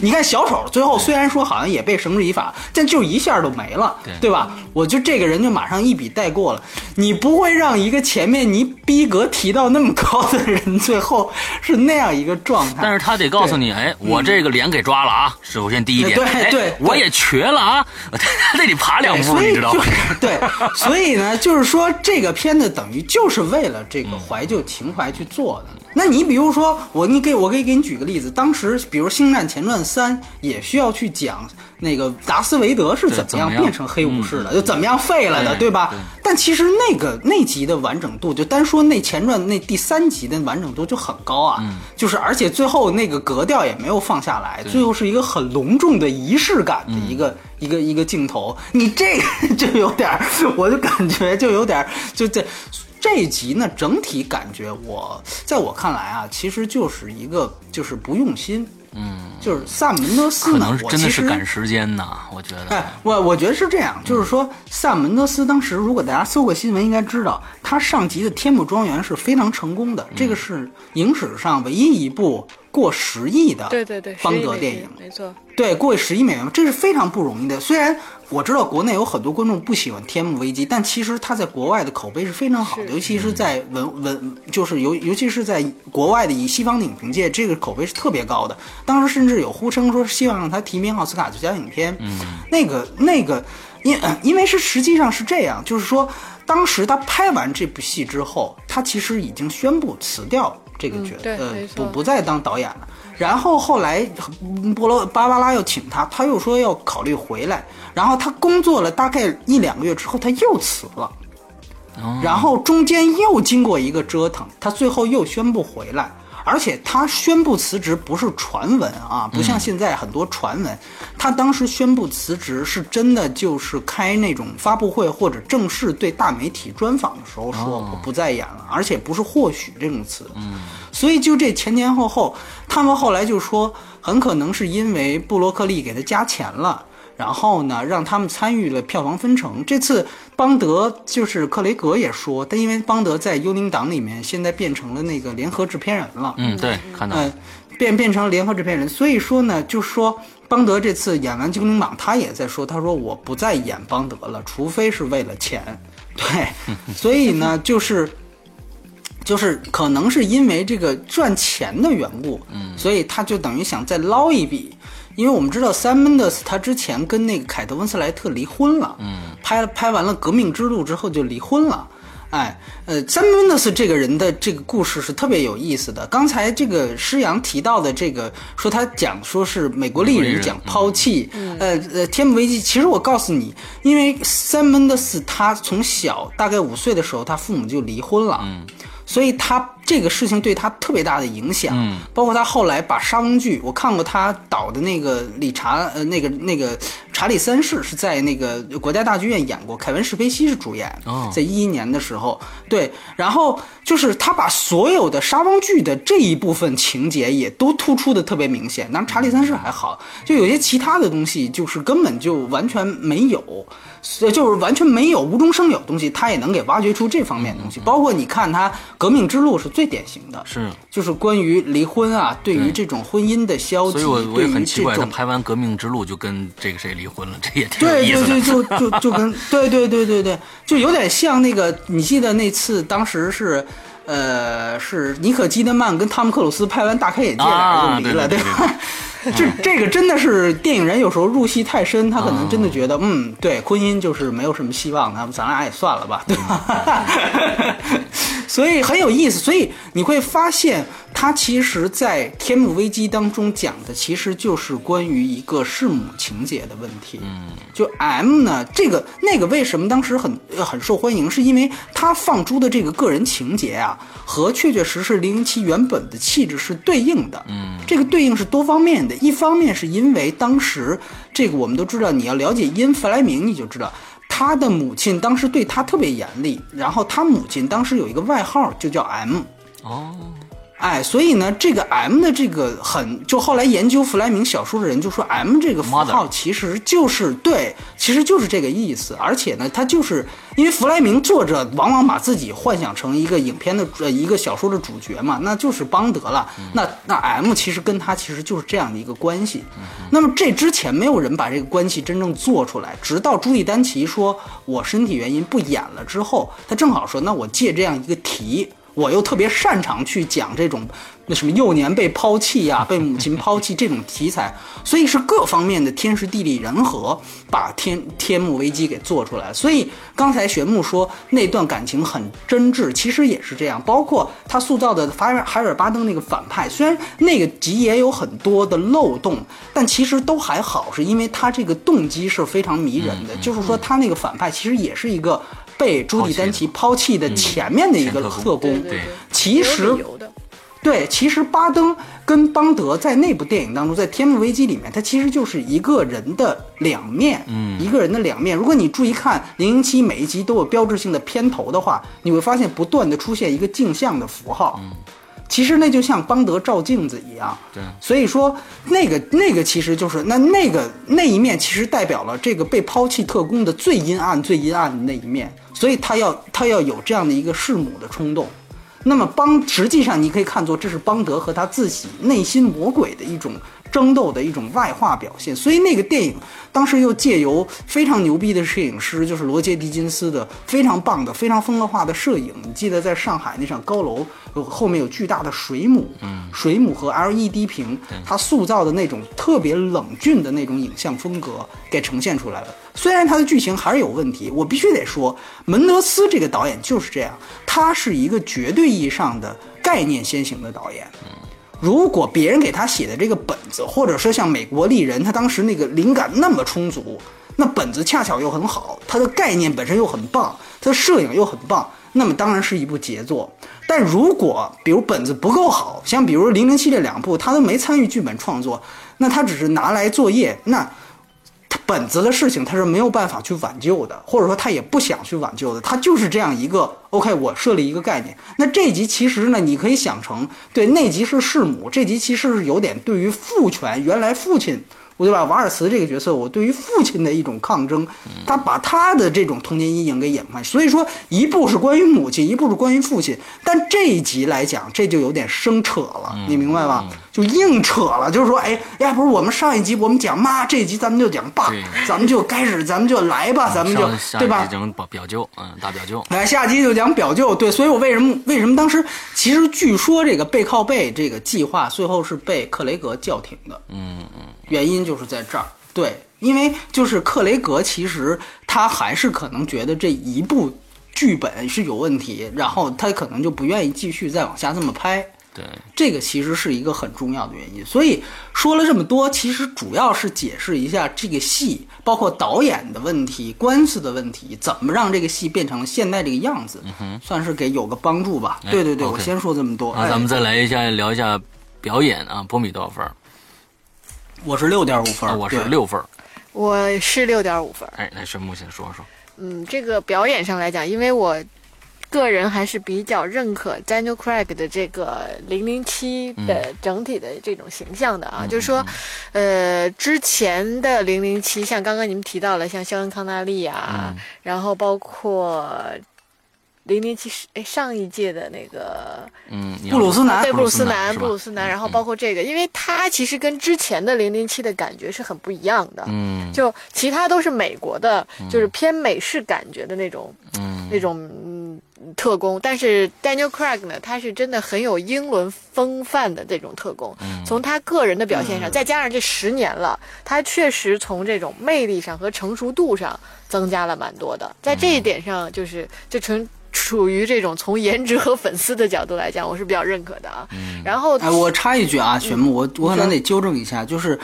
Speaker 2: 你看小丑最后虽然说好像也被绳之以法，但就一下都没了，对吧？我就这个人就马上一笔带过了。你不会让一个前面你逼格提到那么高的人，最后是那样一个状态。
Speaker 1: 但是他得告诉你，哎，我这个脸给抓了啊！首先第一点，
Speaker 2: 对对，
Speaker 1: 我也瘸了啊，他得爬两步，你知道吗？
Speaker 2: 对，所以呢，就是说这个片子等于就是为了。这个怀旧情怀去做的，那你比如说我，你给我可以给你举个例子，当时比如《星战前传三》也需要去讲那个达斯维德是怎么样？变成黑武士的，就怎么样废了的，对吧？但其实那个那集的完整度，就单说那前传那第三集的完整度就很高啊，就是而且最后那个格调也没有放下来，最后是一个很隆重的仪式感的一个一个一个镜头，你这个 就有点，我就感觉就有点就这。这一集呢，整体感觉我在我看来啊，其实就是一个就是不用心，
Speaker 1: 嗯，
Speaker 2: 就是萨门德斯呢，
Speaker 1: 真的是赶时间呐，我觉得。
Speaker 2: 哎，我我觉得是这样，就是说萨门德斯当时如果大家搜过新闻，应该知道他上集的《天幕庄园》是非常成功的，这个是影史上唯一一部。过十亿的
Speaker 3: 对对对
Speaker 2: 邦德电影，
Speaker 3: 没错，
Speaker 2: 对过十亿美元，这是非常不容易的。虽然我知道国内有很多观众不喜欢《天幕危机》，但其实它在国外的口碑是非常好的，尤其是在文文，就是尤尤其是在国外的以西方的影评界，这个口碑是特别高的。当时甚至有呼声说希望让他提名奥斯卡最佳影片。
Speaker 1: 嗯，
Speaker 2: 那个那个，因因为是实际上是这样，就是说当时他拍完这部戏之后，他其实已经宣布辞掉。这个角呃不不再当导演了，然后后来波罗芭芭拉又请他，他又说要考虑回来，然后他工作了大概一两个月之后他又辞了，然后中间又经过一个折腾，他最后又宣布回来，而且他宣布辞职不是传闻啊，不像现在很多传闻。他当时宣布辞职是真的，就是开那种发布会或者正式对大媒体专访的时候说我不再演了，而且不是或许这种词。
Speaker 1: 嗯，
Speaker 2: 所以就这前前后后，他们后来就说很可能是因为布洛克利给他加钱了。然后呢，让他们参与了票房分成。这次邦德就是克雷格也说，但因为邦德在《幽灵党》里面现在变成了那个联合制片人了。
Speaker 1: 嗯，对，看到。
Speaker 2: 嗯，变变成联合制片人，所以说呢，就说邦德这次演完《幽灵党》，他也在说，他说我不再演邦德了，除非是为了钱。对，所以呢，就是就是可能是因为这个赚钱的缘故，嗯，所以他就等于想再捞一笔。因为我们知道 Sam Mendes 他之前跟那个凯特温斯莱特离婚了，
Speaker 1: 嗯，
Speaker 2: 拍了拍完了《革命之路》之后就离婚了，哎，呃，Sam Mendes 这个人的这个故事是特别有意思的。刚才这个施阳提到的这个，说他讲说是美国丽人讲抛弃，呃呃，天幕危机。其实我告诉你，因为 Sam Mendes 他从小大概五岁的时候，他父母就离婚了，
Speaker 1: 嗯。
Speaker 2: 所以他这个事情对他特别大的影响，
Speaker 1: 嗯，
Speaker 2: 包括他后来把沙翁剧，我看过他导的那个理查，呃，那个那个查理三世是在那个国家大剧院演过，凯文史菲西是主演，在一一年的时候，对，然后就是他把所有的沙翁剧的这一部分情节也都突出的特别明显，当然查理三世还好，就有些其他的东西就是根本就完全没有。就是完全没有无中生有东西，他也能给挖掘出这方面东西。包括你看他《革命之路》是最典型的，
Speaker 1: 是
Speaker 2: 就是关于离婚啊，对于这种婚姻的消极，
Speaker 1: 所以我我也很奇怪，他拍完《革命之路》就跟这个谁离婚了，这也挺
Speaker 2: 有意思的。对对对，就就就跟 对对对对对，就有点像那个，你记得那次当时是。呃，是尼可基德曼跟汤姆克鲁斯拍完《大开眼界》俩人就离了，
Speaker 1: 对
Speaker 2: 吧？这这个真的是电影人有时候入戏太深，他可能真的觉得，嗯，对，婚姻就是没有什么希望，那咱俩也算了吧，对吧？所以很有意思，所以你会发现。他其实，在《天幕危机》当中讲的，其实就是关于一个弑母情节的问题。
Speaker 1: 嗯，
Speaker 2: 就 M 呢，这个那个为什么当时很很受欢迎，是因为他放出的这个个人情节啊，和确确实实零零七原本的气质是对应的。
Speaker 1: 嗯，
Speaker 2: 这个对应是多方面的，一方面是因为当时这个我们都知道，你要了解因弗莱明，你就知道他的母亲当时对他特别严厉，然后他母亲当时有一个外号就叫 M。
Speaker 1: 哦。
Speaker 2: 哎，所以呢，这个 M 的这个很，就后来研究弗莱明小说的人就说，M 这个符号其实就是对，其实就是这个意思。而且呢，他就是因为弗莱明作者往往把自己幻想成一个影片的呃一个小说的主角嘛，那就是邦德了。那那 M 其实跟他其实就是这样的一个关系。那么这之前没有人把这个关系真正做出来，直到朱莉丹奇说我身体原因不演了之后，他正好说，那我借这样一个题。我又特别擅长去讲这种那什么幼年被抛弃呀，被母亲抛弃这种题材，所以是各方面的天时地利人和，把天天幕危机给做出来。所以刚才玄木说那段感情很真挚，其实也是这样。包括他塑造的法尔海尔巴登那个反派，虽然那个集也有很多的漏洞，但其实都还好，是因为他这个动机是非常迷人的。就是说他那个反派其实也是一个。被朱迪丹奇抛弃的前面的一个特工，其实，对，其实巴登跟邦德在那部电影当中，在《天幕危机》里面，他其实就是一个人的两面，
Speaker 1: 嗯，
Speaker 2: 一个人的两面。如果你注意看《零零七》每一集都有标志性的片头的话，你会发现不断的出现一个镜像的符号，
Speaker 1: 嗯。
Speaker 2: 其实那就像邦德照镜子一样，
Speaker 1: 对，
Speaker 2: 所以说那个那个其实就是那那个那一面，其实代表了这个被抛弃特工的最阴暗、最阴暗的那一面，所以他要他要有这样的一个弑母的冲动。那么邦实际上你可以看作这是邦德和他自己内心魔鬼的一种。争斗的一种外化表现，所以那个电影当时又借由非常牛逼的摄影师，就是罗杰·狄金斯的非常棒的、非常风格化的摄影。你记得在上海那场高楼，有后面有巨大的水母，
Speaker 1: 嗯，
Speaker 2: 水母和 LED 屏，他塑造的那种特别冷峻的那种影像风格给呈现出来了。虽然他的剧情还是有问题，我必须得说，门德斯这个导演就是这样，他是一个绝对意义上的概念先行的导演。如果别人给他写的这个本子，或者说像美国丽人，他当时那个灵感那么充足，那本子恰巧又很好，他的概念本身又很棒，他的摄影又很棒，那么当然是一部杰作。但如果比如本子不够好，像比如《零零七》这两部，他都没参与剧本创作，那他只是拿来作业，那。他本子的事情他是没有办法去挽救的，或者说他也不想去挽救的，他就是这样一个 OK，我设立一个概念。那这集其实呢，你可以想成对那集是弑母，这集其实是有点对于父权原来父亲。对吧？瓦尔茨这个角色，我对于父亲的一种抗争，他把他的这种童年阴影给掩埋。所以说，一部是关于母亲，一部是关于父亲。但这一集来讲，这就有点生扯了，你明白吧？就硬扯了，就是说，哎呀，不是我们上一集我们讲妈，这一集咱们就讲爸，咱们就开始，咱们就来吧，咱们就对吧？
Speaker 1: 讲表表舅，嗯，大表舅。
Speaker 2: 来，下集就讲表舅。对，所以我为什么为什么当时其实据说这个背靠背这个计划最后是被克雷格叫停的。
Speaker 1: 嗯嗯。
Speaker 2: 原因就是在这儿，对，因为就是克雷格，其实他还是可能觉得这一部剧本是有问题，然后他可能就不愿意继续再往下这么拍。
Speaker 1: 对，
Speaker 2: 这个其实是一个很重要的原因。所以说了这么多，其实主要是解释一下这个戏，包括导演的问题、官司的问题，怎么让这个戏变成现在这个样子，算是给有个帮助吧。对对对，我先说这么多。
Speaker 1: 那咱们再来一下聊一下表演啊，波米多少分？
Speaker 2: 我是六点五分，
Speaker 1: 我是六分，
Speaker 3: 我是六点五分。
Speaker 1: 哎，那神木先说说。
Speaker 3: 嗯，这个表演上来讲，因为我个人还是比较认可 Daniel Craig 的这个零零七的整体的这种形象的啊，就是说，呃，之前的零零七，像刚刚你们提到了，像肖恩康纳利啊，然后包括。零零七是哎，上一届的那个，
Speaker 1: 嗯，
Speaker 2: 布鲁斯南，
Speaker 3: 对，布鲁斯
Speaker 1: 南，
Speaker 3: 布鲁斯南，然后包括这个，因为他其实跟之前的零零七的感觉是很不一样的，
Speaker 1: 嗯，
Speaker 3: 就其他都是美国的，就是偏美式感觉的那种，
Speaker 1: 嗯，
Speaker 3: 那种嗯特工，但是 Daniel Craig 呢，他是真的很有英伦风范的这种特工，从他个人的表现上，再加上这十年了，他确实从这种魅力上和成熟度上增加了蛮多的，在这一点上，就是就成。属于这种从颜值和粉丝的角度来讲，我是比较认可的啊。然后，
Speaker 2: 哎，我插一句啊，雪木，我我可能得纠正一下，就是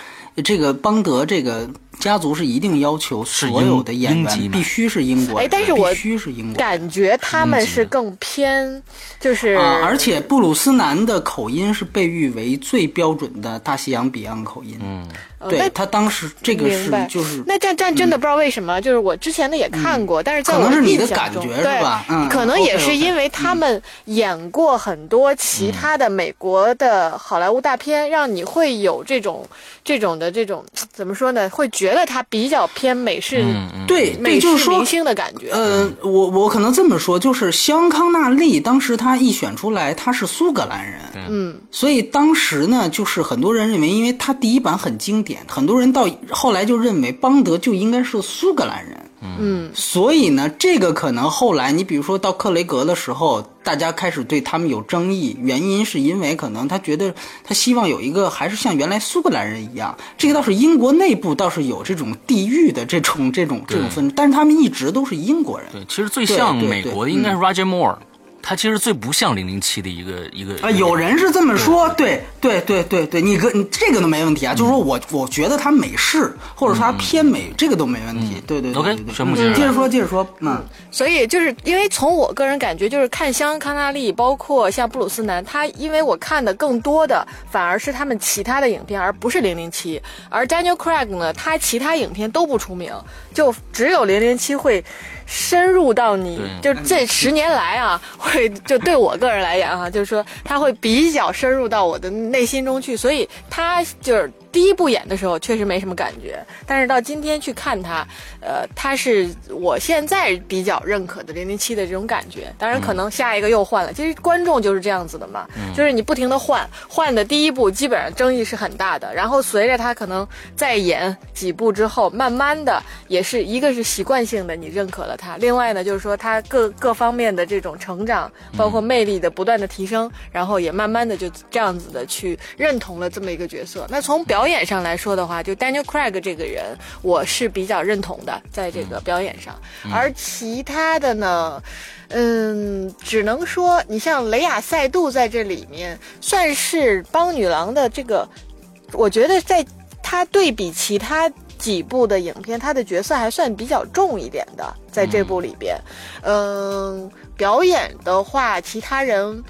Speaker 2: 这个邦德这个。家族是一定要求所有的演员必须是英国，
Speaker 3: 哎，但是我
Speaker 2: 必须是英国，
Speaker 3: 感觉他们是更偏，就是，
Speaker 2: 而且布鲁斯南的口音是被誉为最标准的大西洋彼岸口音，
Speaker 1: 嗯，
Speaker 2: 对他当时这个是就是
Speaker 3: 那这这真的不知道为什么，就是我之前的也看过，但是在我
Speaker 2: 印象中，
Speaker 3: 对
Speaker 2: 吧？
Speaker 3: 可能也是因为他们演过很多其他的美国的好莱坞大片，让你会有这种这种的这种怎么说呢？会觉觉得他比较偏美式，
Speaker 2: 对，
Speaker 3: 美式明星的感觉。
Speaker 2: 呃，我我可能这么说，就是香康纳利当时他一选出来，他是苏格兰人，
Speaker 3: 嗯，
Speaker 2: 所以当时呢，就是很多人认为，因为他第一版很经典，很多人到后来就认为邦德就应该是苏格兰人。
Speaker 3: 嗯，
Speaker 2: 所以呢，这个可能后来你比如说到克雷格的时候，大家开始对他们有争议，原因是因为可能他觉得他希望有一个还是像原来苏格兰人一样，这个倒是英国内部倒是有这种地域的这种这种这种分，但是他们一直都是英国人。
Speaker 1: 对，其实最像美国的应该是 Roger Moore。他其实最不像零零七的一个一个
Speaker 2: 啊，有人是这么说，对。对对对对，你哥你这个都没问题啊，就是说我我觉得他美式或者说他偏美，这个都没问题，对对对对对。
Speaker 1: OK，
Speaker 2: 接着说接着说，嗯，
Speaker 3: 所以就是因为从我个人感觉，就是看香康纳利，包括像布鲁斯南，他因为我看的更多的反而是他们其他的影片，而不是零零七，而 Daniel Craig 呢，他其他影片都不出名，就只有零零七会。深入到你，就这十年来啊，会就对我个人来讲哈，就是说他会比较深入到我的内心中去，所以他就是。第一部演的时候确实没什么感觉，但是到今天去看他，呃，他是我现在比较认可的零零七的这种感觉。当然，可能下一个又换了。其实观众就是这样子的嘛，就是你不停的换，换的第一部基本上争议是很大的，然后随着他可能再演几部之后，慢慢的也是一个是习惯性的你认可了他，另外呢就是说他各各方面的这种成长，包括魅力的不断的提升，然后也慢慢的就这样子的去认同了这么一个角色。那从表表演上来说的话，就 Daniel Craig 这个人，我是比较认同的，在这个表演上。而其他的呢，嗯，只能说你像雷亚赛杜在这里面算是帮女郎的这个，我觉得在他对比其他几部的影片，他的角色还算比较重一点的，在这部里边，嗯。表演的话，其他人。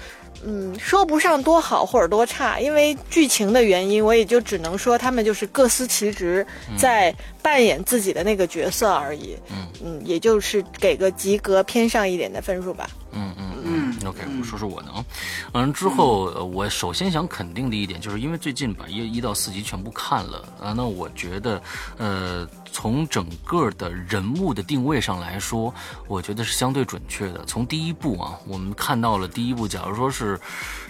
Speaker 3: 嗯，说不上多好或者多差，因为剧情的原因，我也就只能说他们就是各司其职，在扮演自己的那个角色而已。嗯嗯，也就是给个及格偏上一点的分数吧。
Speaker 1: 嗯嗯嗯，OK，我说说我的啊。完了之后，我首先想肯定的一点，就是因为最近把一一到四集全部看了啊，那我觉得，呃。从整个的人物的定位上来说，我觉得是相对准确的。从第一部啊，我们看到了第一部，假如说是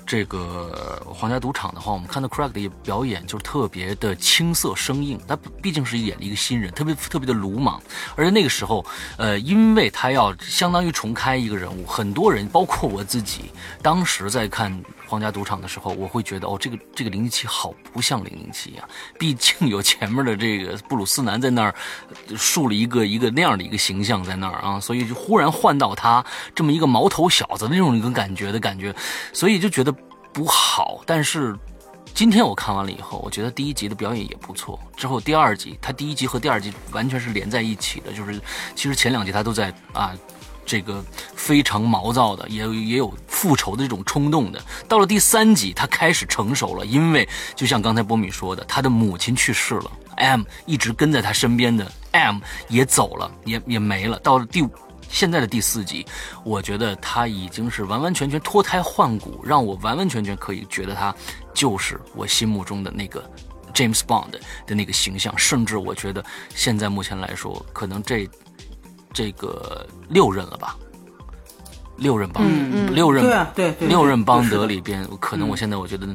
Speaker 1: 这个皇家赌场的话，我们看到 Craig 的表演就特别的青涩生硬。他毕竟是演了一个新人，特别特别的鲁莽。而且那个时候，呃，因为他要相当于重开一个人物，很多人，包括我自己，当时在看。皇家赌场的时候，我会觉得哦，这个这个零零七好不像零零七呀，毕竟有前面的这个布鲁斯南在那儿树了一个一个那样的一个形象在那儿啊，所以就忽然换到他这么一个毛头小子那种一个感觉的感觉，所以就觉得不好。但是今天我看完了以后，我觉得第一集的表演也不错。之后第二集，他第一集和第二集完全是连在一起的，就是其实前两集他都在啊。这个非常毛躁的，也也有复仇的这种冲动的。到了第三集，他开始成熟了，因为就像刚才波米说的，他的母亲去世了，M 一直跟在他身边的 M 也走了，也也没了。到了第现在的第四集，我觉得他已经是完完全全脱胎换骨，让我完完全全可以觉得他就是我心目中的那个 James Bond 的那个形象。甚至我觉得现在目前来说，可能这。这个六任了吧？六任邦，六任
Speaker 2: 对对
Speaker 1: 六任邦德里边，可能我现在我觉得，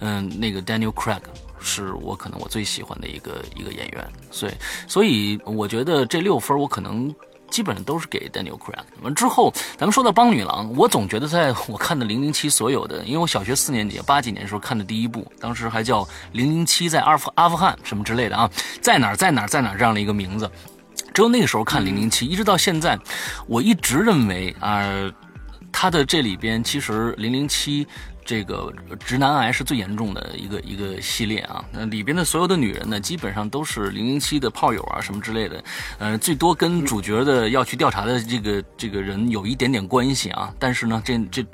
Speaker 1: 嗯，那个 Daniel Craig 是我可能我最喜欢的一个一个演员，所以所以我觉得这六分我可能基本上都是给 Daniel Craig。完之后，咱们说到邦女郎，我总觉得在我看的零零七所有的，因为我小学四年级八几年时候看的第一部，当时还叫零零七在阿富阿富汗什么之类的啊，在哪儿在哪儿在哪儿这样的一个名字。只有那个时候看零零七，一直到现在，我一直认为啊，他的这里边其实零零七这个直男癌是最严重的一个一个系列啊。那里边的所有的女人呢，基本上都是零零七的炮友啊什么之类的，呃，最多跟主角的要去调查的这个这个人有一点点关系啊。但是呢，这这。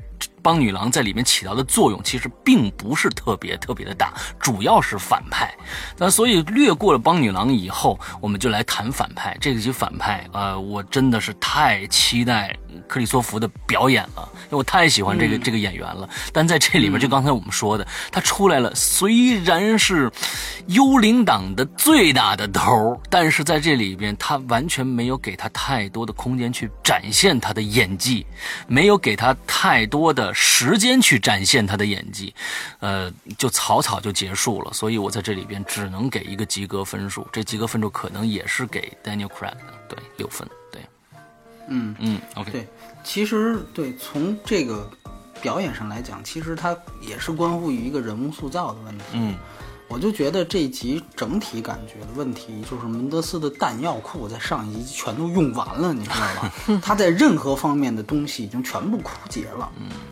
Speaker 1: 帮女郎在里面起到的作用其实并不是特别特别的大，主要是反派。那所以略过了帮女郎以后，我们就来谈反派。这集反派，呃，我真的是太期待克里索弗的表演了，因为我太喜欢这个这个演员了。但在这里面，就刚才我们说的，他出来了，虽然是幽灵党的最大的头，但是在这里边，他完全没有给他太多的空间去展现他的演技，没有给他太多的。时间去展现他的演技，呃，就草草就结束了。所以我在这里边只能给一个及格分数。这及格分数可能也是给 Daniel Craig 的，对，六分。对，
Speaker 2: 嗯
Speaker 1: 嗯，OK。
Speaker 2: 对，其实对从这个表演上来讲，其实它也是关乎于一个人物塑造的问题。
Speaker 1: 嗯。
Speaker 2: 我就觉得这一集整体感觉的问题，就是门德斯的弹药库在上一集全都用完了，你知道吧？他在任何方面的东西已经全部枯竭了，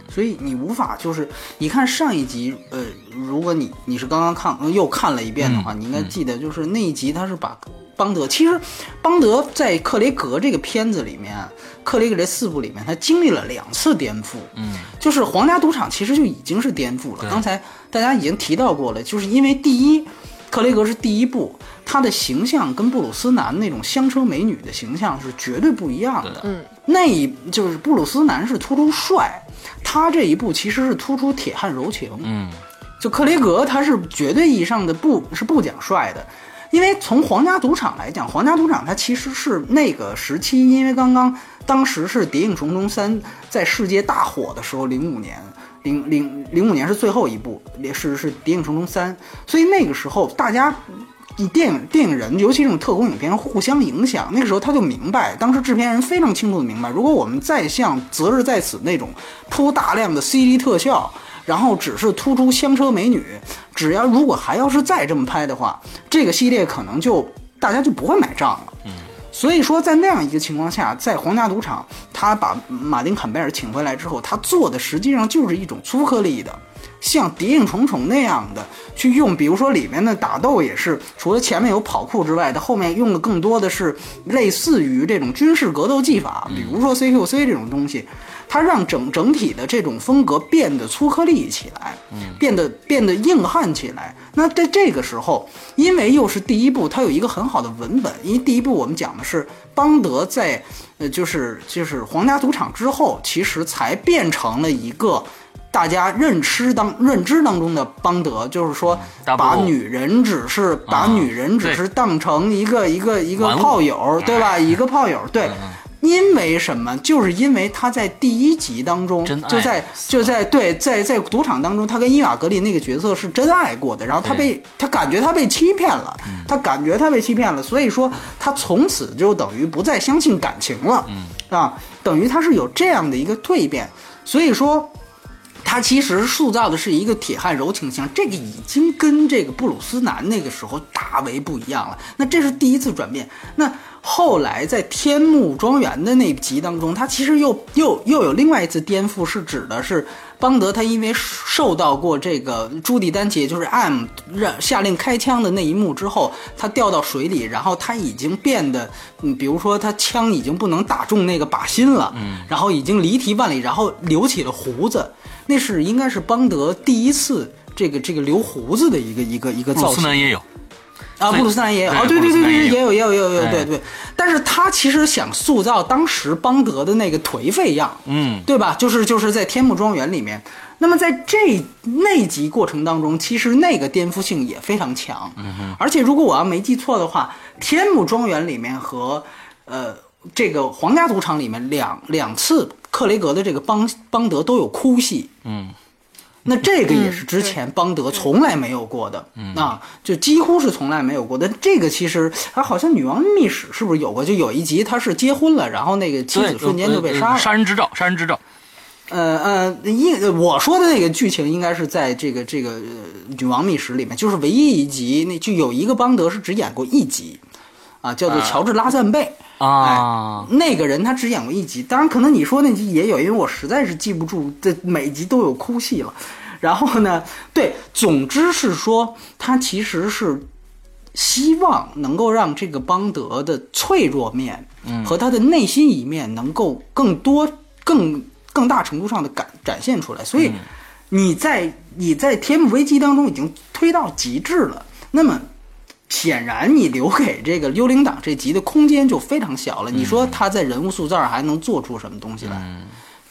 Speaker 2: 所以你无法就是你看上一集，呃，如果你你是刚刚看又看了一遍的话，你应该记得就是那一集他是把。邦德其实，邦德在克雷格这个片子里面，克雷格这四部里面，他经历了两次颠覆。
Speaker 1: 嗯，
Speaker 2: 就是皇家赌场其实就已经是颠覆了。刚才大家已经提到过了，就是因为第一，克雷格是第一部，他的形象跟布鲁斯南那种香车美女的形象是绝对不一样的。
Speaker 3: 嗯，
Speaker 2: 那一就是布鲁斯南是突出帅，他这一部其实是突出铁汉柔情。
Speaker 1: 嗯，
Speaker 2: 就克雷格他是绝对意义上的不是不讲帅的。因为从皇家赌场来讲，皇家赌场它其实是那个时期，因为刚刚当时是《谍影重重三》在世界大火的时候，零五年，零零零五年是最后一部，也是是《谍影重重三》，所以那个时候大家以电影电影人，尤其这种特工影片互相影响，那个时候他就明白，当时制片人非常清楚的明白，如果我们再像《择日在此》那种铺大量的 CG 特效。然后只是突出香车美女，只要如果还要是再这么拍的话，这个系列可能就大家就不会买账了。
Speaker 1: 嗯，
Speaker 2: 所以说在那样一个情况下，在皇家赌场，他把马丁坎贝尔请回来之后，他做的实际上就是一种粗颗粒的，像谍影重重那样的去用，比如说里面的打斗也是，除了前面有跑酷之外，它后面用的更多的是类似于这种军事格斗技法，比如说 CQC 这种东西。它让整整体的这种风格变得粗颗粒起来，嗯，变得变得硬汉起来。那在这个时候，因为又是第一部，它有一个很好的文本。因为第一部我们讲的是邦德在，呃，就是就是皇家赌场之后，其实才变成了一个。大家认知当认知当中的邦德，就是说把女人只是把女人只是当成一个一个一个炮友，对吧？一个炮友，对。因为什么？就是因为他在第一集当中，就在就在对在在赌场当中，他跟伊瓦格林那个角色是真爱过的，然后他被他感觉他被欺骗了，他感觉他被欺骗了，所以说他从此就等于不再相信感情了，啊，等于他是有这样的一个蜕变，所以说。他其实塑造的是一个铁汉柔情像，这个已经跟这个布鲁斯南那个时候大为不一样了。那这是第一次转变。那后来在天幕庄园的那集当中，他其实又又又有另外一次颠覆，是指的是邦德他因为受到过这个朱迪丹杰就是 M 让下令开枪的那一幕之后，他掉到水里，然后他已经变得，嗯，比如说他枪已经不能打中那个靶心了，嗯，然后已经离题万里，然后留起了胡子。那是应该是邦德第一次这个这个留胡子的一个一个一个造型。布
Speaker 1: 鲁斯南也有
Speaker 2: 啊，布鲁斯南也有啊，对对对对，也有也有也有也有，对对。但是他其实想塑造当时邦德的那个颓废样，
Speaker 1: 嗯，
Speaker 2: 对吧？就是就是在天幕庄园里面。那么在这那集过程当中，其实那个颠覆性也非常强。
Speaker 1: 嗯哼。
Speaker 2: 而且如果我要没记错的话，天幕庄园里面和呃这个皇家赌场里面两两次。克雷格的这个邦邦德都有哭戏，
Speaker 1: 嗯，
Speaker 2: 那这个也是之前邦德从来没有过的，
Speaker 1: 嗯
Speaker 2: 啊，就几乎是从来没有过的。这个其实啊，好像《女王秘史》是不是有过？就有一集他是结婚了，然后那个妻子瞬间就被杀了，
Speaker 1: 杀人执照，杀人执照。
Speaker 2: 呃呃，应我说的那个剧情应该是在这个这个《女王秘史》里面，就是唯一一集，那就有一个邦德是只演过一集，啊，叫做乔治拉赞贝。
Speaker 1: 啊，
Speaker 2: 那个人他只演过一集，当然可能你说那集也有，因为我实在是记不住这每集都有哭戏了。然后呢，对，总之是说他其实是希望能够让这个邦德的脆弱面和他的内心一面能够更多、更更大程度上的展展现出来。所以你在你在天幕危机当中已经推到极致了，那么。显然，你留给这个幽灵党这集的空间就非常小了。你说他在人物塑造还能做出什么东西来？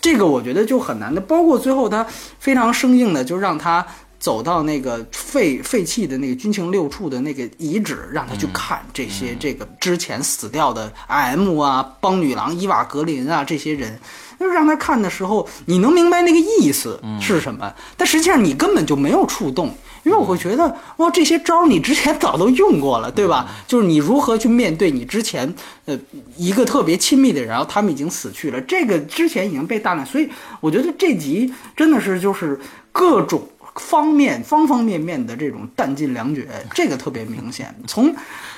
Speaker 2: 这个我觉得就很难的。包括最后他非常生硬的，就让他走到那个废废弃的那个军情六处的那个遗址，让他去看这些这个之前死掉的 M 啊、邦女郎伊瓦格林啊这些人。就是让他看的时候，你能明白那个意思是什么，但实际上你根本就没有触动。因为我会觉得，哇，这些招你之前早都用过了，对吧？就是你如何去面对你之前，呃，一个特别亲密的人，然后他们已经死去了，这个之前已经被大量，所以我觉得这集真的是就是各种。方面方方面面的这种弹尽粮绝，这个特别明显。从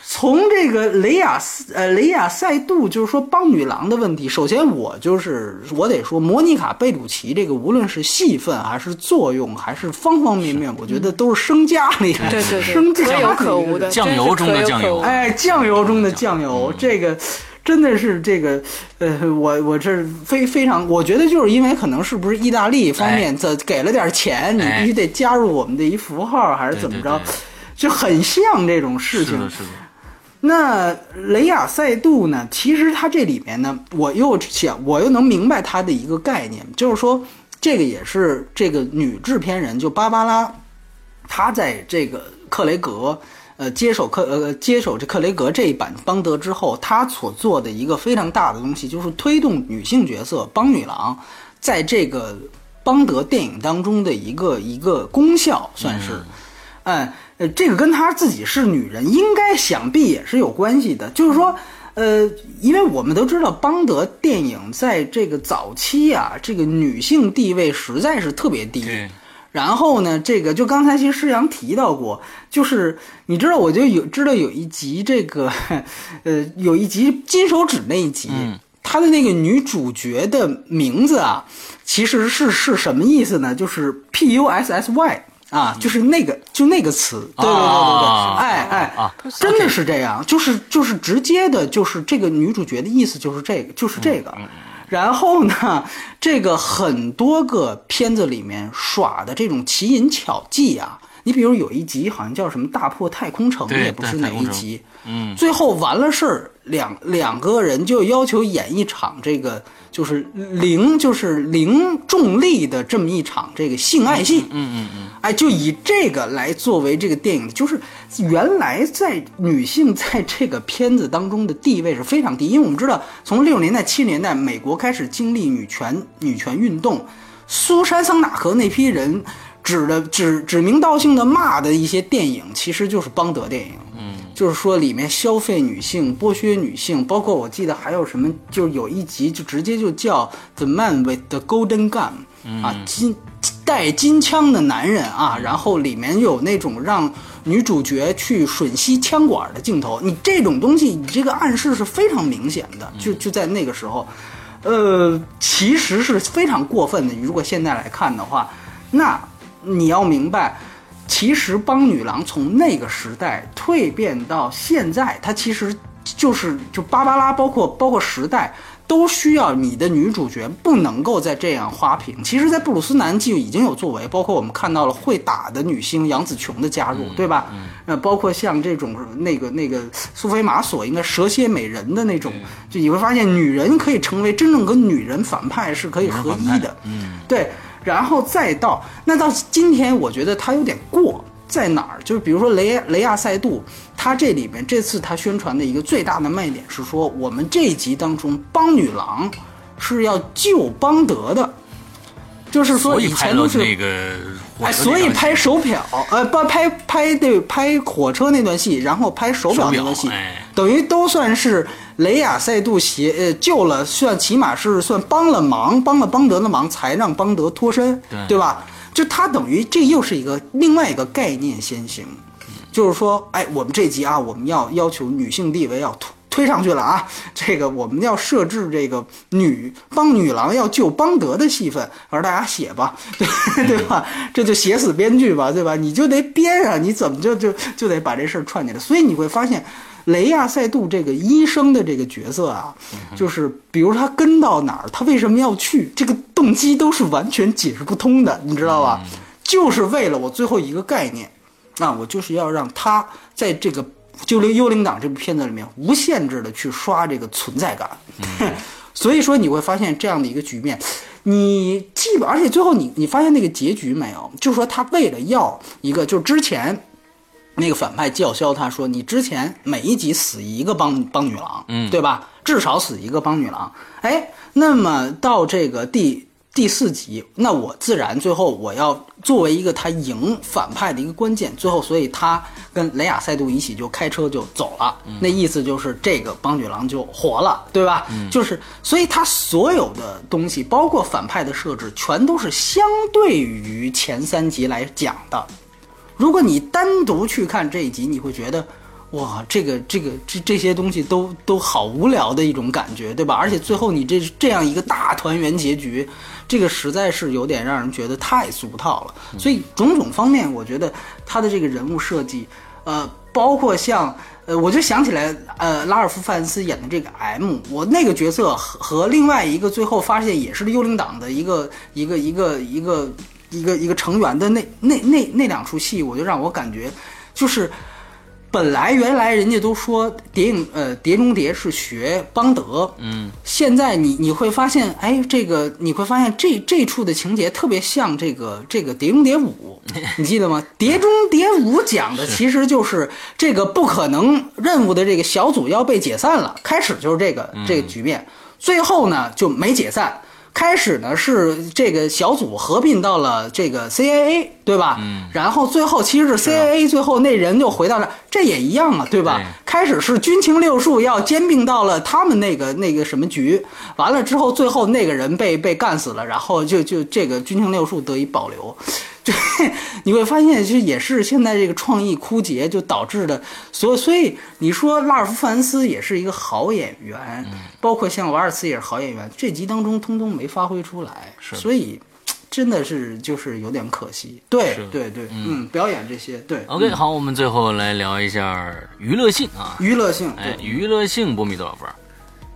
Speaker 2: 从这个雷亚斯呃雷亚塞杜，就是说帮女郎的问题。首先，我就是我得说，莫妮卡贝鲁奇这个无论是戏份还是作用，还是方方面面，我觉得都是生加里，
Speaker 3: 对对
Speaker 2: 生
Speaker 3: 可有可无的
Speaker 1: 酱油中的酱油，
Speaker 2: 哎，酱油中的酱油，这个。真的是这个，呃，我我这非非常，我觉得就是因为可能是不是意大利方面这给了点钱，你必须得加入我们的一符号，还是怎么着，就很像这种事情。是
Speaker 1: 的，是的。
Speaker 2: 那雷亚塞杜呢？其实他这里面呢，我又想，我又能明白他的一个概念，就是说，这个也是这个女制片人就芭芭拉，她在这个克雷格。呃，接手克呃接手这克雷格这一版邦德之后，他所做的一个非常大的东西，就是推动女性角色邦女郎在这个邦德电影当中的一个一个功效，算是，哎，呃，这个跟他自己是女人，应该想必也是有关系的。就是说，呃，因为我们都知道邦德电影在这个早期啊，这个女性地位实在是特别低。然后呢，这个就刚才其实施阳提到过，就是你知道，我就有知道有一集这个，呃，有一集金手指那一集，他的那个女主角的名字啊，其实是是什么意思呢？就是 P U S S Y 啊，就是那个就那个词，对对对对对，哎哎，真的是这样，就是就是直接的，就是这个女主角的意思就是这个，就是这个。然后呢，这个很多个片子里面耍的这种奇淫巧技啊，你比如有一集好像叫什么《大破太空城》，也不是哪一集，
Speaker 1: 嗯，
Speaker 2: 最后完了事儿，两两个人就要求演一场这个。就是零，就是零重力的这么一场这个性爱戏，
Speaker 1: 嗯嗯嗯，
Speaker 2: 哎，就以这个来作为这个电影，就是原来在女性在这个片子当中的地位是非常低，因为我们知道从六十年代、七十年代，美国开始经历女权女权运动，苏珊桑塔格那批人指的指指名道姓的骂的一些电影，其实就是邦德电影，
Speaker 1: 嗯。
Speaker 2: 就是说，里面消费女性、剥削女性，包括我记得还有什么，就是有一集就直接就叫《The Man with the Golden Gun》，啊，金带金枪的男人啊，然后里面有那种让女主角去吮吸枪管的镜头，你这种东西，你这个暗示是非常明显的，就就在那个时候，呃，其实是非常过分的。如果现在来看的话，那你要明白。其实帮女郎从那个时代蜕变到现在，它其实就是就芭芭拉，包括包括时代，都需要你的女主角不能够再这样花瓶。其实，在布鲁斯南就已经有作为，包括我们看到了会打的女星杨紫琼的加入，对吧？嗯包括像这种那个那个苏菲玛索应该蛇蝎美人的那种，就你会发现女人可以成为真正跟女人反派是可以合一的，
Speaker 1: 嗯，
Speaker 2: 对。然后再到那到今天，我觉得他有点过在哪儿？就是比如说雷雷亚塞杜，他这里面这次他宣传的一个最大的卖点是说，我们这一集当中帮女郎是要救邦德的，就是说以前都是
Speaker 1: 那个。
Speaker 2: 哎，所以拍手表，呃，不拍拍对拍火车那段戏，然后拍手表那段戏，等于都算是雷亚塞杜协呃救了，算起码是算帮了忙，帮了邦德的忙，才让邦德脱身，对吧？就他等于这又是一个另外一个概念先行，就是说，哎，我们这集啊，我们要要求女性地位要突。推上去了啊！这个我们要设置这个女帮女郎要救邦德的戏份，我说大家写吧，对 对吧？这就写死编剧吧，对吧？你就得编啊，你怎么就就就得把这事儿串起来？所以你会发现，雷亚塞杜这个医生的这个角色啊，就是比如他跟到哪儿，他为什么要去，这个动机都是完全解释不通的，你知道吧？就是为了我最后一个概念，啊，我就是要让他在这个。就《幽灵党》这部片子里面，无限制的去刷这个存在感，所以说你会发现这样的一个局面，你基本而且最后你你发现那个结局没有？就是说他为了要一个，就是之前那个反派叫嚣他说，你之前每一集死一个帮帮女郎，
Speaker 1: 嗯，
Speaker 2: 对吧？至少死一个帮女郎，哎，那么到这个第。第四集，那我自然最后我要作为一个他赢反派的一个关键，最后所以他跟雷亚塞杜一起就开车就走了，那意思就是这个邦女郎就活了，对吧？就是所以他所有的东西，包括反派的设置，全都是相对于前三集来讲的。如果你单独去看这一集，你会觉得。哇，这个这个这这些东西都都好无聊的一种感觉，对吧？而且最后你这这样一个大团圆结局，这个实在是有点让人觉得太俗套了。所以种种方面，我觉得他的这个人物设计，呃，包括像呃，我就想起来，呃，拉尔夫·范斯演的这个 M，我那个角色和和另外一个最后发现也是幽灵党的一个一个一个一个一个一个成员的那那那那两出戏，我就让我感觉就是。本来原来人家都说谍影呃碟中谍是学邦德，
Speaker 1: 嗯，
Speaker 2: 现在你你会发现，哎，这个你会发现这这处的情节特别像这个这个碟中谍五，你记得吗？碟中谍五讲的其实就是这个不可能任务的这个小组要被解散了，开始就是这个这个局面，最后呢就没解散。开始呢是这个小组合并到了这个 CIA，对吧？
Speaker 1: 嗯。
Speaker 2: 然后最后其实是 CIA，最后那人就回到了，这也一样啊，对吧？开始是军情六处要兼并到了他们那个那个什么局，完了之后最后那个人被被干死了，然后就就这个军情六处得以保留。就 你会发现，其实也是现在这个创意枯竭就导致的。所所以你说拉尔夫·范恩斯也是一个好演员，包括像瓦尔茨也是好演员，这集当中通通没发挥出来，所以真的是就是有点可惜。对对对，嗯，表演这些对。
Speaker 1: OK，好，我们最后来聊一下娱乐性啊，
Speaker 2: 娱乐性，
Speaker 1: 哎，娱乐性，波米多少分？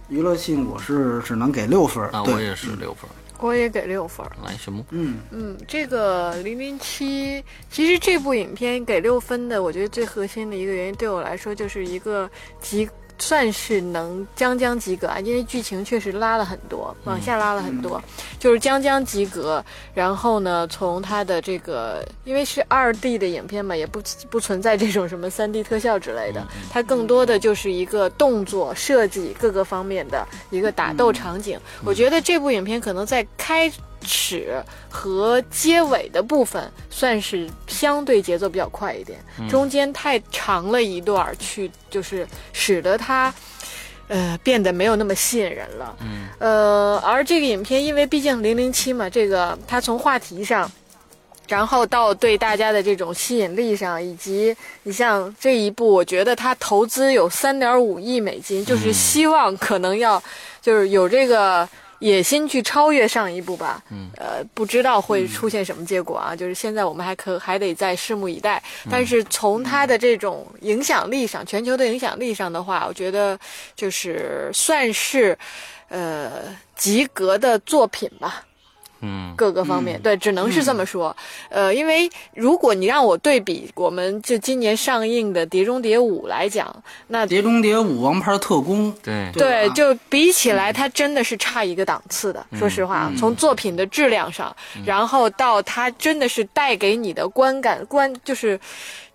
Speaker 2: 娱乐性我是只能给六分，
Speaker 1: 啊，我也是六分，
Speaker 3: 我也给六分。
Speaker 1: 来，什么，
Speaker 2: 嗯
Speaker 3: 嗯，这个零零七，其实这部影片给六分的，我觉得最核心的一个原因，对我来说就是一个极。算是能将将及格啊，因为剧情确实拉了很多，往下拉了很多，就是将将及格。然后呢，从它的这个，因为是二 D 的影片嘛，也不不存在这种什么三 D 特效之类的，它更多的就是一个动作设计各个方面的一个打斗场景。我觉得这部影片可能在开。始和结尾的部分算是相对节奏比较快一点，中间太长了一段，去就是使得它，呃，变得没有那么吸引人了。嗯，呃，而这个影片因为毕竟零零七嘛，这个它从话题上，然后到对大家的这种吸引力上，以及你像这一部，我觉得它投资有三点五亿美金，就是希望可能要就是有这个。野心去超越上一部吧，嗯，呃，不知道会出现什么结果啊？就是现在我们还可还得再拭目以待。但是从它的这种影响力上，全球的影响力上的话，我觉得就是算是，呃，及格的作品吧。
Speaker 1: 嗯，
Speaker 3: 各个方面对，只能是这么说。呃，因为如果你让我对比，我们就今年上映的《碟中谍五》来讲，那《
Speaker 2: 碟中谍五：王牌特工》
Speaker 1: 对
Speaker 3: 对，就比起来，它真的是差一个档次的。说实话，从作品的质量上，然后到它真的是带给你的观感观，就是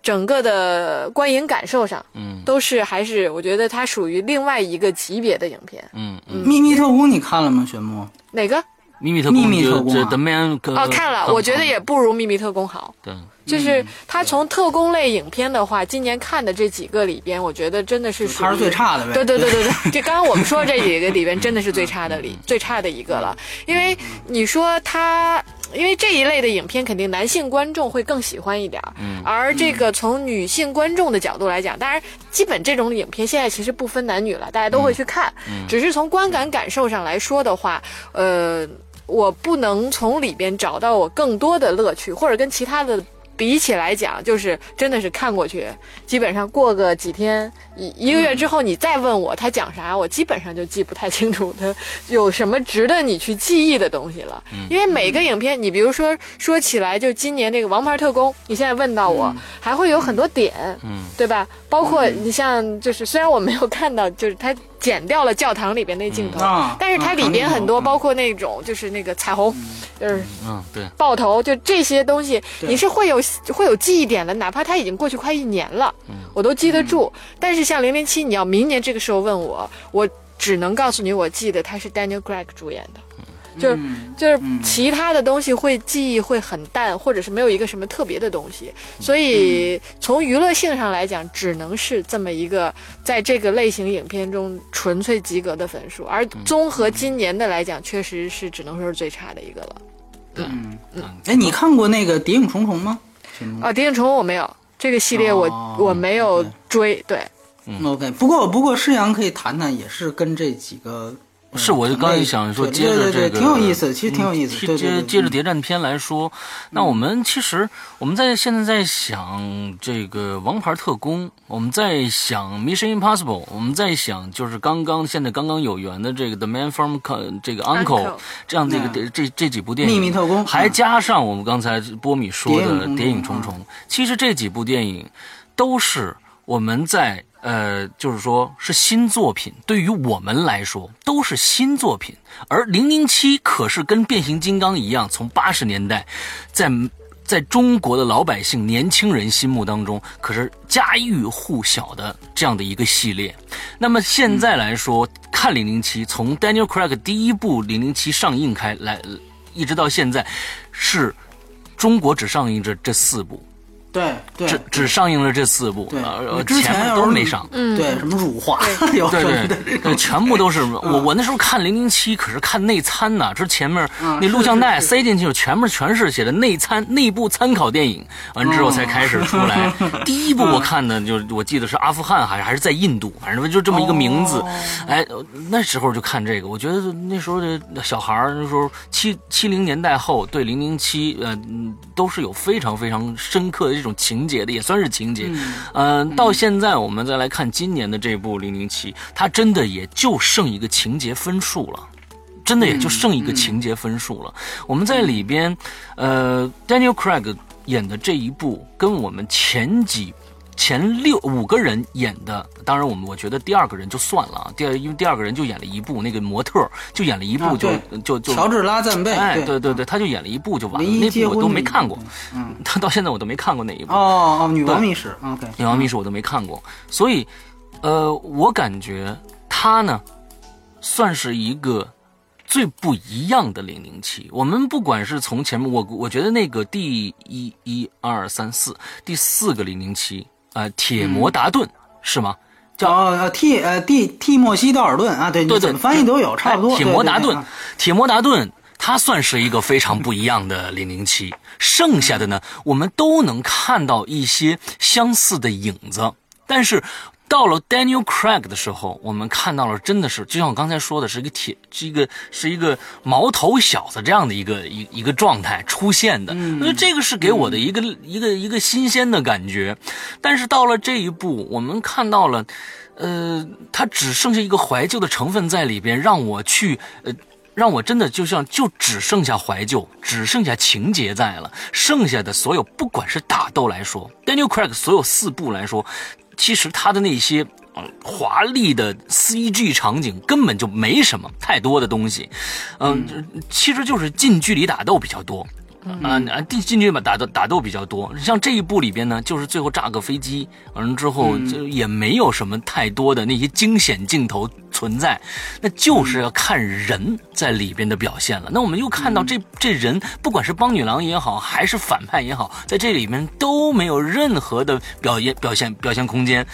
Speaker 3: 整个的观影感受上，
Speaker 1: 嗯，
Speaker 3: 都是还是我觉得它属于另外一个级别的影片。
Speaker 1: 嗯嗯，
Speaker 2: 秘密特工你看了吗？玄牧
Speaker 3: 哪个？
Speaker 1: 秘密特工，
Speaker 2: 这
Speaker 1: The Man
Speaker 3: 哦，看了，我觉得也不如秘密特工好。
Speaker 1: 对，
Speaker 3: 就是他从特工类影片的话，今年看的这几个里边，我觉得真的是
Speaker 2: 他是最差的呗。
Speaker 3: 对对对对对，就刚刚我们说这几个里边，真的是最差的里最差的一个了。因为你说他，因为这一类的影片，肯定男性观众会更喜欢一点儿。嗯。而这个从女性观众的角度来讲，当然，基本这种影片现在其实不分男女了，大家都会去看。嗯。只是从观感感受上来说的话，呃。我不能从里边找到我更多的乐趣，或者跟其他的。比起来讲，就是真的是看过去，基本上过个几天一一个月之后，你再问我他讲啥，我基本上就记不太清楚他有什么值得你去记忆的东西了。因为每个影片，你比如说说起来，就今年这个《王牌特工》，你现在问到我，还会有很多点，对吧？包括你像就是虽然我没有看到，就是他剪掉了教堂里边那镜头，但是它里边很多包括那种就是那个彩虹，就是
Speaker 1: 嗯对。
Speaker 3: 爆头，就这些东西你是会有。会有记忆点的，哪怕它已经过去快一年了，我都记得住。但是像零零七，你要明年这个时候问我，我只能告诉你，我记得他是 Daniel Craig 主演的，就是就是其他的东西会记忆会很淡，或者是没有一个什么特别的东西。所以从娱乐性上来讲，只能是这么一个在这个类型影片中纯粹及格的分数。而综合今年的来讲，确实是只能说是最差的一个了。
Speaker 2: 嗯嗯，哎，你看过那个《谍影重重》吗？
Speaker 3: 啊，谍影重重我没有，这个系列我我没有追。对
Speaker 2: ，OK。不过不过，施阳可以谈谈，也是跟这几个。
Speaker 1: 是，我就刚想说，接着这个，
Speaker 2: 挺有意思，其实挺有意思。
Speaker 1: 接接着谍战片来说，那我们其实我们在现在在想这个《王牌特工》，我们在想《Mission Impossible》，我们在想就是刚刚现在刚刚有缘的这个《The Man from 这个 Uncle》这样的一个这这几部电影，
Speaker 2: 秘密特工，
Speaker 1: 还加上我们刚才波米说的《谍影重重》，其实这几部电影都是我们在。呃，就是说，是新作品，对于我们来说都是新作品。而零零七可是跟变形金刚一样，从八十年代，在在中国的老百姓、年轻人心目当中，可是家喻户晓的这样的一个系列。那么现在来说，看零零七，从 Daniel Craig 第一部零零七上映开来，一直到现在，是中国只上映这这四部。
Speaker 2: 对，
Speaker 1: 只只上映了这四部，
Speaker 2: 呃，
Speaker 1: 之前都没上。
Speaker 3: 嗯，
Speaker 2: 对，什么辱华，
Speaker 1: 对对对，全部都是 我我那时候看零零七，可是看内参呢，这前面那录像带塞进去，前面全是写的内参内部参考电影，完之后才开始出来。第一部我看的就我记得是阿富汗，还是还是在印度，反正就这么一个名字。哎，那时候就看这个，我觉得那时候的小孩儿，那时候七七零年代后对零零七，呃，都是有非常非常深刻的。种情节的，也算是情节。嗯，到现在我们再来看今年的这部《零零七》，它真的也就剩一个情节分数了，真的也就剩一个情节分数了。我们在里边，呃，Daniel Craig 演的这一部，跟我们前几。前六五个人演的，当然我们我觉得第二个人就算了啊，第二因为第二个人就演了一部那个模特，就演了一部就就就
Speaker 2: 乔治拉赞贝，
Speaker 1: 哎对。对对，他就演了一部就完了，那部我都没看过，嗯，他 到现在我都没看过那一部。
Speaker 2: 哦哦，女王密史，OK，
Speaker 1: 女王密史我都没看过，所以呃，我感觉他呢算是一个最不一样的零零七。我们不管是从前面，我我觉得那个第一一二三四第四个零零七。呃，铁摩达顿是吗？
Speaker 2: 叫呃蒂呃蒂蒂莫西道尔顿啊，对
Speaker 1: 对对，
Speaker 2: 翻译都有差不多。
Speaker 1: 铁摩达顿，铁摩达顿，它算是一个非常不一样的零零七。剩下的呢，我们都能看到一些相似的影子，但是。到了 Daniel Craig 的时候，我们看到了，真的是就像我刚才说的，是一个铁，是一个是一个毛头小子这样的一个一一个状态出现的。那这个是给我的一个一个一个新鲜的感觉。但是到了这一步，我们看到了，呃，他只剩下一个怀旧的成分在里边，让我去，呃，让我真的就像就只剩下怀旧，只剩下情节在了。剩下的所有，不管是打斗来说，Daniel Craig 所有四部来说。其实他的那些华丽的 CG 场景根本就没什么太多的东西，嗯，其实就是近距离打斗比较多。啊啊，进进去吧打斗打斗比较多，像这一部里边呢，就是最后炸个飞机，完了之后就也没有什么太多的那些惊险镜头存在，那就是要看人在里边的表现了。那我们又看到这这人，不管是帮女郎也好，还是反派也好，在这里面都没有任何的表演表现表现空间，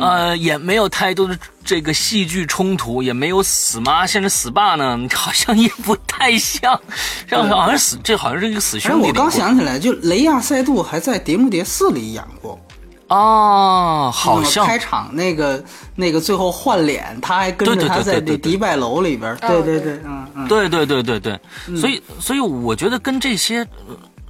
Speaker 1: 呃，也没有太多的。这个戏剧冲突也没有死妈，现在死爸呢，好像也不太像，这好像死，这好像是一个死兄
Speaker 2: 弟。我刚想起来，就雷亚塞杜还在《碟中谍四》里演过。
Speaker 1: 哦，好像。
Speaker 2: 开场那个那个最后换脸，他还跟着他在那迪拜楼里边。对对对，嗯嗯，
Speaker 1: 对对对对对，所以所以我觉得跟这些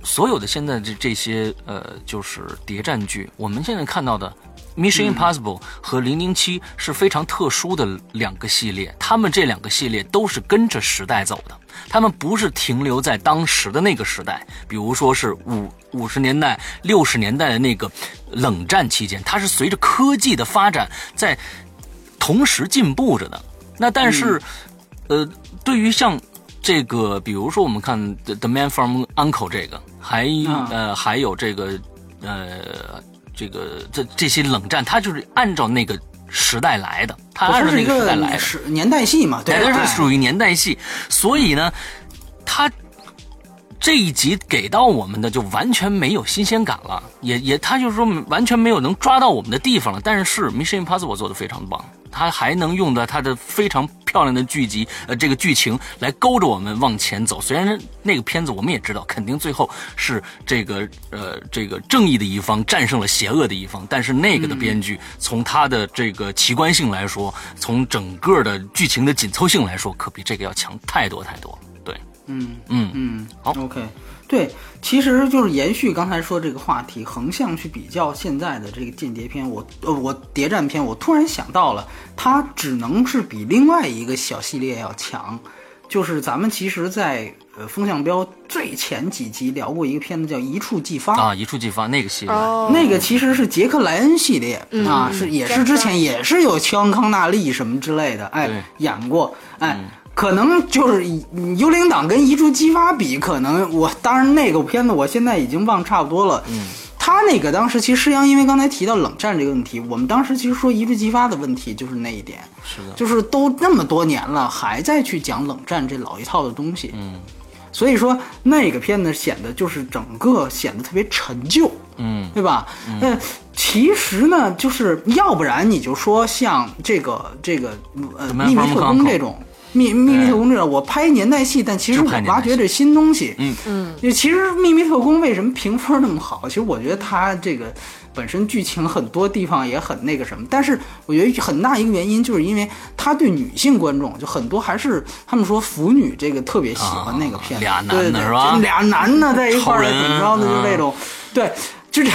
Speaker 1: 所有的现在这这些呃，就是谍战剧，我们现在看到的。Mission Impossible 和零零七是非常特殊的两个系列，他们这两个系列都是跟着时代走的，他们不是停留在当时的那个时代，比如说是五五十年代、六十年代的那个冷战期间，它是随着科技的发展在同时进步着的。那但是，呃，对于像这个，比如说我们看《The The Man from Uncle》这个，还呃还有这个呃。这个这这些冷战，它就是按照那个时代来的，它按照那个时代来
Speaker 2: 的，年代戏嘛，对，
Speaker 1: 它是属于年代戏，所以呢，它这一集给到我们的就完全没有新鲜感了，也也，他就是说完全没有能抓到我们的地方了。但是《Mission Impossible》做的非常棒。他还能用的他的非常漂亮的剧集，呃，这个剧情来勾着我们往前走。虽然那个片子我们也知道，肯定最后是这个呃这个正义的一方战胜了邪恶的一方，但是那个的编剧从他的这个奇观性来说，从整个的剧情的紧凑性来说，可比这个要强太多太多。对，
Speaker 2: 嗯
Speaker 1: 嗯
Speaker 2: 嗯，
Speaker 1: 好
Speaker 2: ，OK。对，其实就是延续刚才说这个话题，横向去比较现在的这个间谍片，我呃我谍战片，我突然想到了，它只能是比另外一个小系列要强，就是咱们其实，在呃风向标最前几集聊过一个片子叫《一触即发》
Speaker 1: 啊，《一触即发》那个系列，
Speaker 2: 那个其实是杰克莱恩系列啊，是也是之前也是有乔恩康纳利什么之类的，哎，演过，哎。可能就是幽灵党跟遗珠激发比，可能我当然那个片子我现在已经忘差不多了。
Speaker 1: 嗯，
Speaker 2: 他那个当时其实施阳因为刚才提到冷战这个问题，我们当时其实说遗珠激发的问题就是那一点，
Speaker 1: 是的，
Speaker 2: 就是都那么多年了，还在去讲冷战这老一套的东西。
Speaker 1: 嗯，
Speaker 2: 所以说那个片子显得就是整个显得特别陈旧。
Speaker 1: 嗯，
Speaker 2: 对吧？嗯，其实呢，就是要不然你就说像这个这个呃秘密特工这种。秘秘密特工这，我拍年代戏，但其实我挖掘这新东西。
Speaker 1: 嗯
Speaker 3: 嗯，
Speaker 2: 其实秘密特工为什么评分那么好？其实我觉得它这个本身剧情很多地方也很那个什么，但是我觉得很大一个原因就是因为它对女性观众就很多还是他们说腐女这个特别喜欢那个片子，
Speaker 1: 俩
Speaker 2: 男
Speaker 1: 的是吧？
Speaker 2: 俩男的在一块儿怎么着的就那种，对。就这，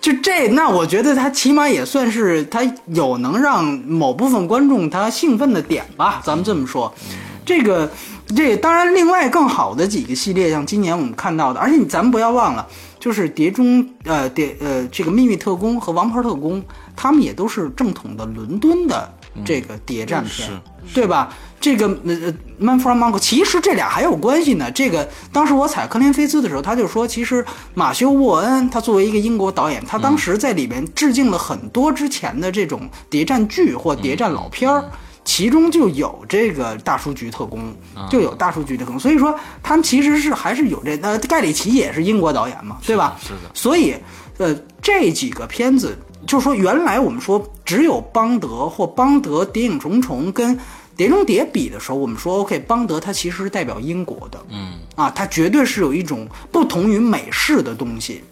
Speaker 2: 就这，那我觉得他起码也算是他有能让某部分观众他兴奋的点吧。咱们这么说，这个，这当然，另外更好的几个系列，像今年我们看到的，而且咱们不要忘了，就是《碟中》呃，碟呃，这个《秘密特工》和《王牌特工》，他们也都是正统的伦敦的这个谍战片，对吧？这个呃呃，Man from Uncle，其实这俩还有关系呢。这个当时我采科林菲斯的时候，他就说，其实马修沃恩他作为一个英国导演，他当时在里面致敬了很多之前的这种谍战剧或谍战老片儿，其中就有这个大数据特工，就有大数据特工。所以说他们其实是还是有这呃，盖里奇也是英国导演嘛，对吧？
Speaker 1: 是的。
Speaker 2: 所以呃，这几个片子，就是说原来我们说只有邦德或邦德谍影重重跟。碟中谍比的时候，我们说 OK，邦德它其实是代表英国的，
Speaker 1: 嗯，
Speaker 2: 啊，它绝对是有一种不同于美式的东西。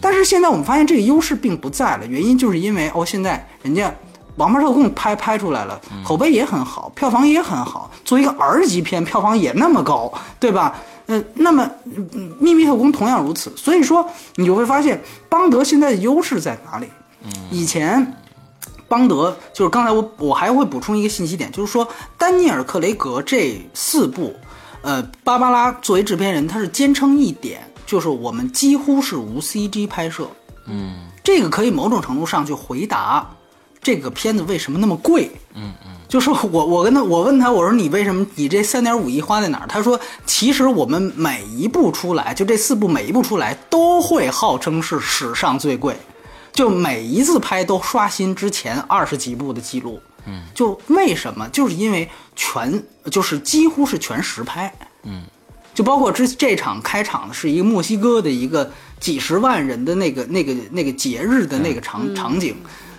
Speaker 2: 但是现在我们发现这个优势并不在了，原因就是因为哦，现在人家《王牌特工》拍拍出来了，口碑也很好，票房也很好，作为一个 R 级片，票房也那么高，对吧？嗯，那么《秘密特工》同样如此。所以说，你就会发现邦德现在的优势在哪里？
Speaker 1: 嗯，
Speaker 2: 以前。邦德就是刚才我我还会补充一个信息点，就是说丹尼尔·克雷格这四部，呃，芭芭拉作为制片人，他是坚称一点，就是我们几乎是无 CG 拍摄。
Speaker 1: 嗯，
Speaker 2: 这个可以某种程度上去回答这个片子为什么那么贵。
Speaker 1: 嗯嗯，
Speaker 2: 就是我我跟他我问他我说你为什么你这三点五亿花在哪儿？他说其实我们每一部出来，就这四部每一部出来都会号称是史上最贵。就每一次拍都刷新之前二十几部的记录，
Speaker 1: 嗯，
Speaker 2: 就为什么？就是因为全就是几乎是全实拍，
Speaker 1: 嗯，
Speaker 2: 就包括这这场开场的是一个墨西哥的一个几十万人的那个那个那个节日的那个场场景，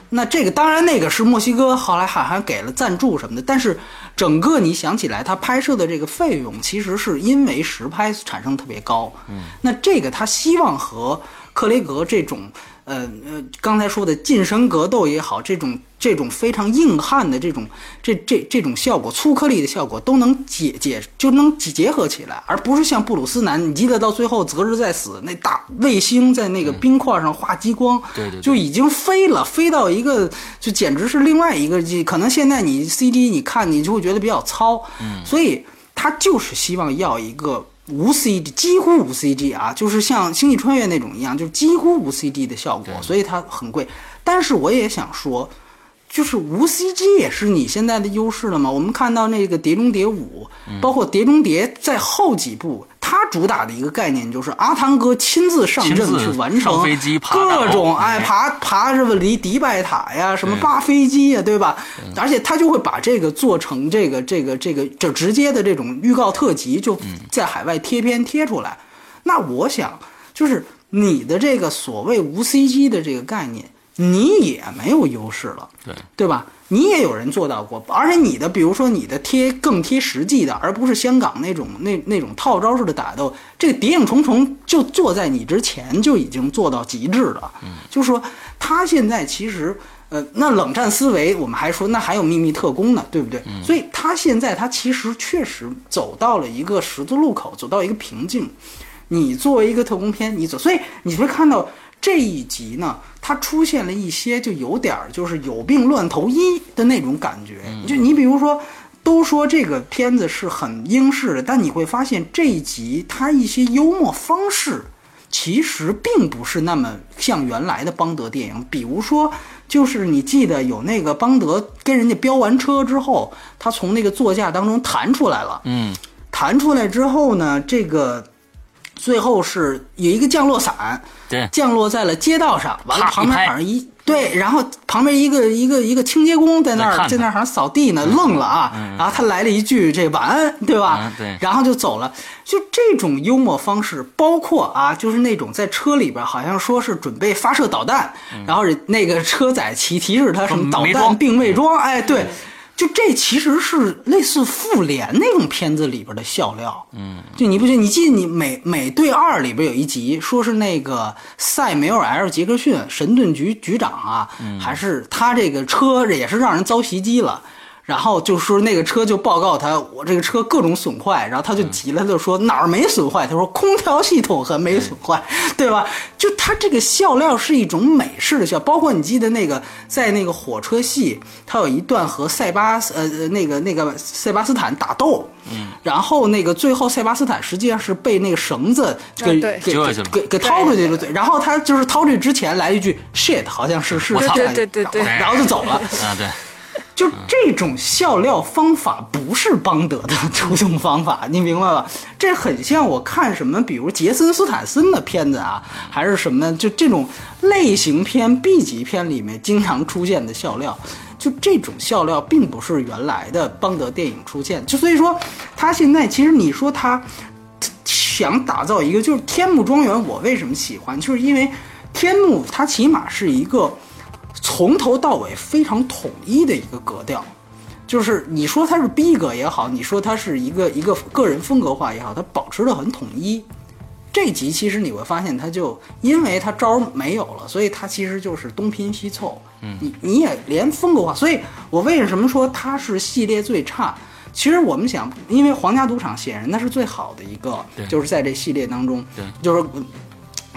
Speaker 2: 那这个当然那个是墨西哥后来好像给了赞助什么的，但是整个你想起来，他拍摄的这个费用其实是因为实拍产生特别高，
Speaker 1: 嗯，
Speaker 2: 那这个他希望和克雷格这种。呃呃，刚才说的近身格斗也好，这种这种非常硬汉的这种这这这种效果，粗颗粒的效果都能解解就能结合起来，而不是像布鲁斯南，你记得到最后择日再死那大卫星在那个冰块上画激光，
Speaker 1: 对对，
Speaker 2: 就已经飞了，飞到一个就简直是另外一个，可能现在你 CD 你看你就会觉得比较糙，
Speaker 1: 嗯，
Speaker 2: 所以他就是希望要一个。无 CG，几乎无 CG 啊，就是像《星际穿越》那种一样，就是几乎无 CG 的效果，所以它很贵。但是我也想说。就是无 CG 也是你现在的优势了嘛？我们看到那个《碟中谍五》，包括《碟中谍》在后几部，它主打的一个概念就是阿汤哥亲自上阵去完成各种哎爬爬什么离迪拜塔呀，什么扒飞机呀，对吧？而且他就会把这个做成这个这个这个就直接的这种预告特辑，就在海外贴片贴出来。那我想，就是你的这个所谓无 CG 的这个概念。你也没有优势了，
Speaker 1: 对
Speaker 2: 对吧？你也有人做到过，而且你的，比如说你的贴更贴实际的，而不是香港那种那那种套招式的打斗，这个谍影重重就坐在你之前就已经做到极致了。
Speaker 1: 嗯，
Speaker 2: 就是说他现在其实，呃，那冷战思维我们还说那还有秘密特工呢，对不对？所以他现在他其实确实走到了一个十字路口，走到一个瓶颈。你作为一个特工片，你走，所以你会看到。这一集呢，它出现了一些就有点儿就是有病乱投医的那种感觉。就你比如说，都说这个片子是很英式的，但你会发现这一集它一些幽默方式其实并不是那么像原来的邦德电影。比如说，就是你记得有那个邦德跟人家飙完车之后，他从那个座驾当中弹出来了。
Speaker 1: 嗯，
Speaker 2: 弹出来之后呢，这个。最后是有一个降落伞，
Speaker 1: 对，
Speaker 2: 降落在了街道上，完了旁边好像一对，然后旁边一个一个一个清洁工在那儿在那儿好像扫地呢，愣了啊，然后他来了一句这晚安，对吧？
Speaker 1: 对，
Speaker 2: 然后就走了。就这种幽默方式，包括啊，就是那种在车里边好像说是准备发射导弹，然后那个车载提提示他什么导弹并未装，哎，对。就这其实是类似复联那种片子里边的笑料，
Speaker 1: 嗯，
Speaker 2: 就你不觉得？你记你美美队二里边有一集，说是那个塞梅尔 ·L· 杰克逊神盾局局长啊，还是他这个车也是让人遭袭击了，然后就说那个车就报告他，我这个车各种损坏，然后他就急了，就说哪儿没损坏？他说空调系统还没损坏，对吧？就他这个笑料是一种美式的笑，包括你记得那个在那个火车戏，他有一段和塞巴斯呃那个那个塞巴斯坦打斗，嗯，然后那个最后塞巴斯坦实际上是被那个绳子给给给给掏出去了，对，然后他就是掏出去之前来一句 shit，好像是是
Speaker 3: 对对对对，
Speaker 2: 然后就走了。
Speaker 1: 啊，对。
Speaker 2: 就这种笑料方法不是邦德的 出用方法，你明白吧？这很像我看什么，比如杰森斯坦森的片子啊，还是什么，就这种类型片 B 级片里面经常出现的笑料。就这种笑料并不是原来的邦德电影出现，就所以说他现在其实你说他想打造一个就是天幕庄园，我为什么喜欢？就是因为天幕它起码是一个。从头到尾非常统一的一个格调，就是你说它是逼格也好，你说它是一个一个个人风格化也好，它保持的很统一。这集其实你会发现，它就因为它招没有了，所以它其实就是东拼西凑。嗯，你你也连风格化，所以我为什么说它是系列最差？其实我们想，因为皇家赌场显然那是最好的一个，就是在这系列当中，
Speaker 1: 对，
Speaker 2: 就是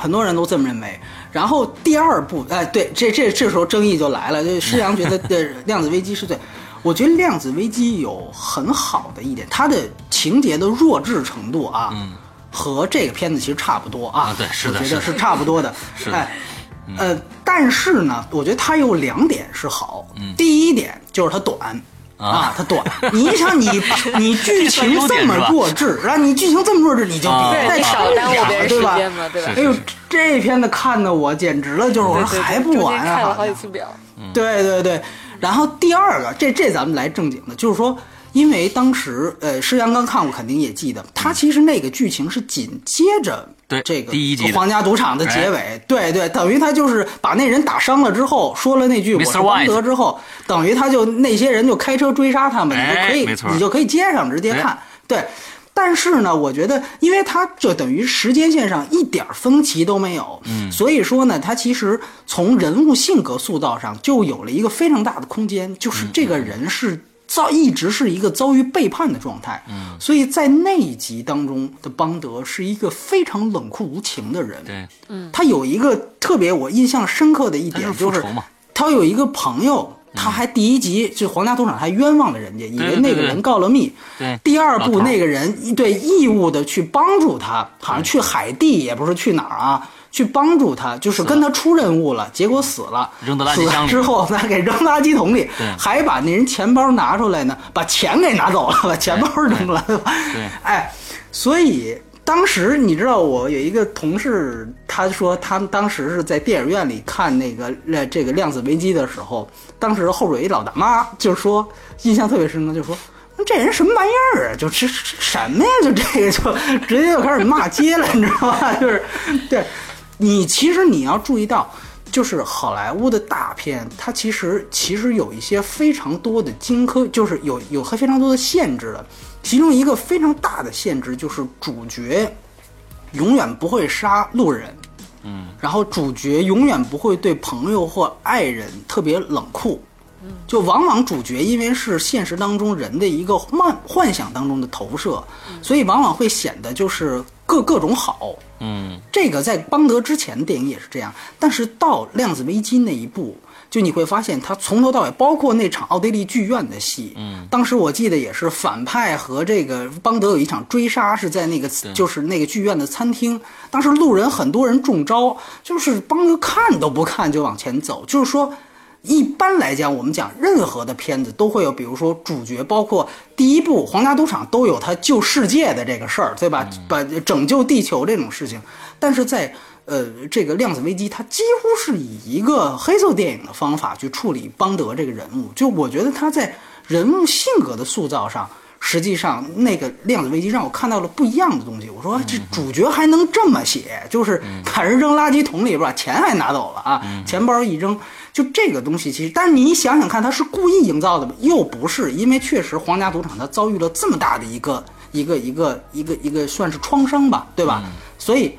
Speaker 2: 很多人都这么认为。然后第二部，哎，对，这这这时候争议就来了。就施洋觉得的 量子危机是对，我觉得量子危机有很好的一点，它的情节的弱智程度啊，和这个片子其实差不多啊。
Speaker 1: 对，是
Speaker 2: 的，觉得是差不多的。
Speaker 1: 是，
Speaker 2: 哎，呃，但是呢，我觉得它有两点是好。第一点就是它短。啊，它短。你想，你 你剧情这么弱智，然后你剧情这么弱智，你就
Speaker 3: 别少耽误别人时间嘛，对吧？哎
Speaker 2: 呦，这片子看的我简直了，就是我说还不完啊！
Speaker 3: 看了好几次表。
Speaker 2: 对对对，然后第二个，这这咱们来正经的，就是说。因为当时，呃，施阳刚看过，肯定也记得，他其实那个剧情是紧接着这个
Speaker 1: 第一集
Speaker 2: 皇家赌场的结尾，对对，等于他就是把那人打伤了之后，说了那句我是王德之后，等于他就那些人就开车追杀他们，你就可以，你就可以接上直接看，对。但是呢，我觉得，因为他就等于时间线上一点分歧都没有，嗯，所以说呢，他其实从人物性格塑造上就有了一个非常大的空间，就是这个人是。遭一直是一个遭遇背叛的状态，嗯，所以在那一集当中的邦德是一个非常冷酷无情的人，
Speaker 1: 对，
Speaker 3: 嗯，
Speaker 2: 他有一个特别我印象深刻的一点就是，他有一个朋友，他还第一集就皇家赌场还冤枉了人家，以为那个人告了密，
Speaker 1: 对，
Speaker 2: 第二部那个人对义务的去帮助他，好像去海地也不是去哪儿啊。去帮助他，就是跟他出任务了，结果死了。
Speaker 1: 扔到垃圾箱
Speaker 2: 里之后，再给扔垃圾桶里，还把那人钱包拿出来呢，把钱给拿走了，把钱包扔了，对吧？
Speaker 1: 对。
Speaker 2: 哎，所以当时你知道，我有一个同事，他说他们当时是在电影院里看那个呃这个量子危机的时候，当时后边有一老大妈，就说印象特别深刻，就说这人什么玩意儿啊？就这什么呀？就这个就直接就开始骂街了，你知道吧？就是对。你其实你要注意到，就是好莱坞的大片，它其实其实有一些非常多的荆轲，就是有有非常多的限制的。其中一个非常大的限制就是主角永远不会杀路人，
Speaker 1: 嗯，
Speaker 2: 然后主角永远不会对朋友或爱人特别冷酷，
Speaker 3: 嗯，
Speaker 2: 就往往主角因为是现实当中人的一个幻幻想当中的投射，所以往往会显得就是各各种好。
Speaker 1: 嗯，
Speaker 2: 这个在邦德之前的电影也是这样，但是到量子危机那一步，就你会发现他从头到尾，包括那场奥地利剧院的戏，
Speaker 1: 嗯，
Speaker 2: 当时我记得也是反派和这个邦德有一场追杀，是在那个就是那个剧院的餐厅，当时路人很多人中招，就是邦德看都不看就往前走，就是说。一般来讲，我们讲任何的片子都会有，比如说主角，包括第一部《皇家赌场》都有他救世界的这个事儿，对吧？把拯救地球这种事情。但是在呃这个量子危机，它几乎是以一个黑色电影的方法去处理邦德这个人物。就我觉得他在人物性格的塑造上，实际上那个量子危机让我看到了不一样的东西。我说这主角还能这么写，就是把人扔垃圾桶里边，把钱还拿走了啊，钱包一扔。就这个东西，其实，但是你想想看，他是故意营造的吗？又不是，因为确实皇家赌场它遭遇了这么大的一个一个一个一个一个算是创伤吧，对吧？所以，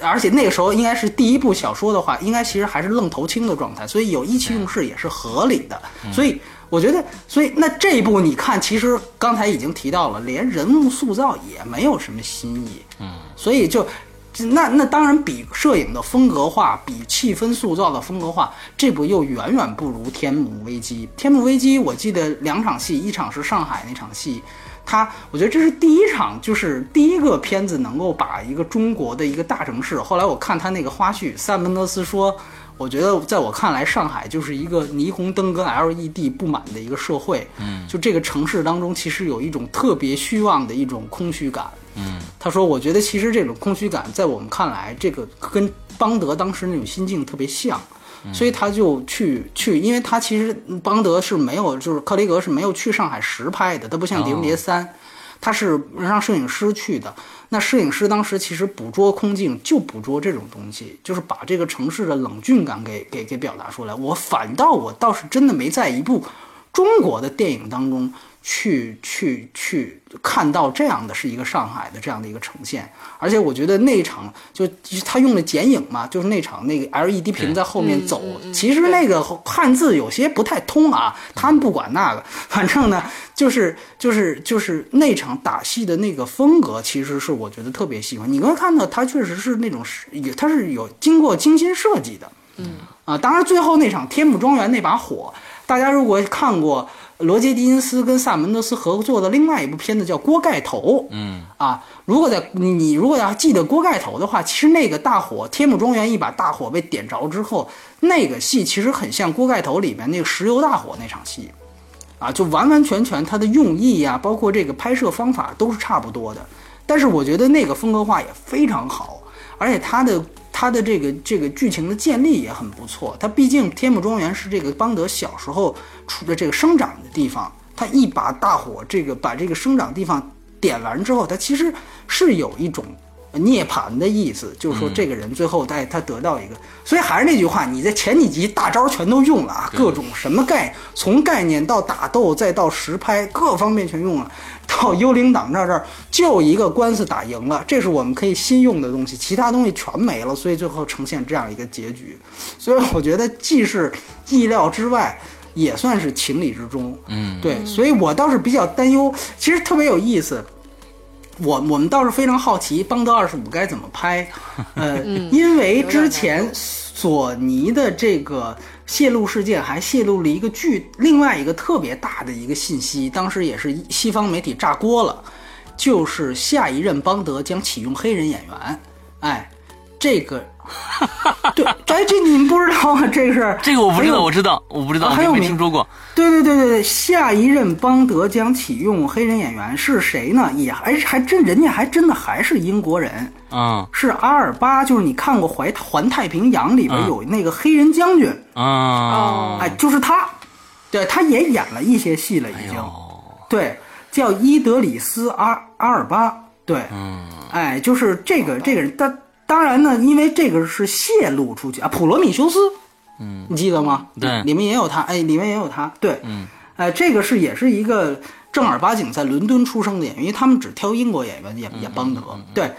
Speaker 2: 而且那个时候应该是第一部小说的话，应该其实还是愣头青的状态，所以有意气用事也是合理的。所以我觉得，所以那这一部你看，其实刚才已经提到了，连人物塑造也没有什么新意。嗯，所以就。那那当然比摄影的风格化，比气氛塑造的风格化，这部又远远不如《天幕危机》。《天幕危机》我记得两场戏，一场是上海那场戏，它我觉得这是第一场，就是第一个片子能够把一个中国的一个大城市。后来我看他那个花絮，塞门德斯说，我觉得在我看来，上海就是一个霓虹灯跟 LED 布满的一个社会。嗯，就这个城市当中，其实有一种特别虚妄的一种空虚感。
Speaker 1: 嗯，
Speaker 2: 他说：“我觉得其实这种空虚感，在我们看来，这个跟邦德当时那种心境特别像，所以他就去去，因为他其实邦德是没有，就是克雷格是没有去上海实拍的，他不像《碟中谍三》，他是让摄影师去的。那摄影师当时其实捕捉空镜就捕捉这种东西，就是把这个城市的冷峻感给给给表达出来。我反倒我倒是真的没在一部中国的电影当中。”去去去看到这样的是一个上海的这样的一个呈现，而且我觉得那场就他用了剪影嘛，就是那场那个 LED 屏在后面走，其实那个汉字有些不太通啊，他们不管那个，反正呢就是就是就是那场打戏的那个风格，其实是我觉得特别喜欢。你刚看到他确实是那种是，他是有经过精心设计的，
Speaker 3: 嗯
Speaker 2: 啊，当然最后那场天幕庄园那把火，大家如果看过。罗杰·狄金斯跟萨门德斯合作的另外一部片子叫《锅盖头》。
Speaker 1: 嗯
Speaker 2: 啊，如果在你如果要记得《锅盖头》的话，其实那个大火，天幕庄园一把大火被点着之后，那个戏其实很像《锅盖头》里面那个石油大火那场戏，啊，就完完全全它的用意呀，包括这个拍摄方法都是差不多的。但是我觉得那个风格化也非常好，而且它的。他的这个这个剧情的建立也很不错。他毕竟天幕庄园是这个邦德小时候处的这个生长的地方。他一把大火，这个把这个生长地方点完之后，他其实是有一种涅槃的意思，就是说这个人最后在他得到一个。所以还是那句话，你在前几集大招全都用了啊，各种什么概，从概念到打斗再到实拍，各方面全用了。到幽灵党这儿这儿就一个官司打赢了，这是我们可以新用的东西，其他东西全没了，所以最后呈现这样一个结局。所以我觉得既是意料之外，也算是情理之中。
Speaker 1: 嗯，
Speaker 2: 对，所以我倒是比较担忧，其实特别有意思。我我们倒是非常好奇《邦德二十五》该怎么拍，呃，因为之前索尼的这个。泄露事件还泄露了一个巨另外一个特别大的一个信息，当时也是西方媒体炸锅了，就是下一任邦德将启用黑人演员。哎，这个，对，哎，这你们不知道啊？这个事儿，
Speaker 1: 这个我不知道，我知道，我不知道，
Speaker 2: 还有
Speaker 1: 没听说过。
Speaker 2: 对对对对对，下一任邦德将启用黑人演员是谁呢？也还还真，人家还真的还是英国人。
Speaker 1: 嗯，
Speaker 2: 是阿尔巴，就是你看过《环环太平洋》里边有那个黑人将军
Speaker 1: 啊，
Speaker 2: 哎，就是他，对，他也演了一些戏了，已经，对，叫伊德里斯阿阿尔巴，对，
Speaker 1: 嗯，
Speaker 2: 哎，就是这个这个人，当当然呢，因为这个是泄露出去啊，普罗米修斯，
Speaker 1: 嗯，
Speaker 2: 你记得吗？
Speaker 1: 对，
Speaker 2: 里面也有他，哎，里面也有他，对，
Speaker 1: 嗯，
Speaker 2: 哎，这个是也是一个正儿八经在伦敦出生的演员，因为他们只挑英国演员演演邦德，对。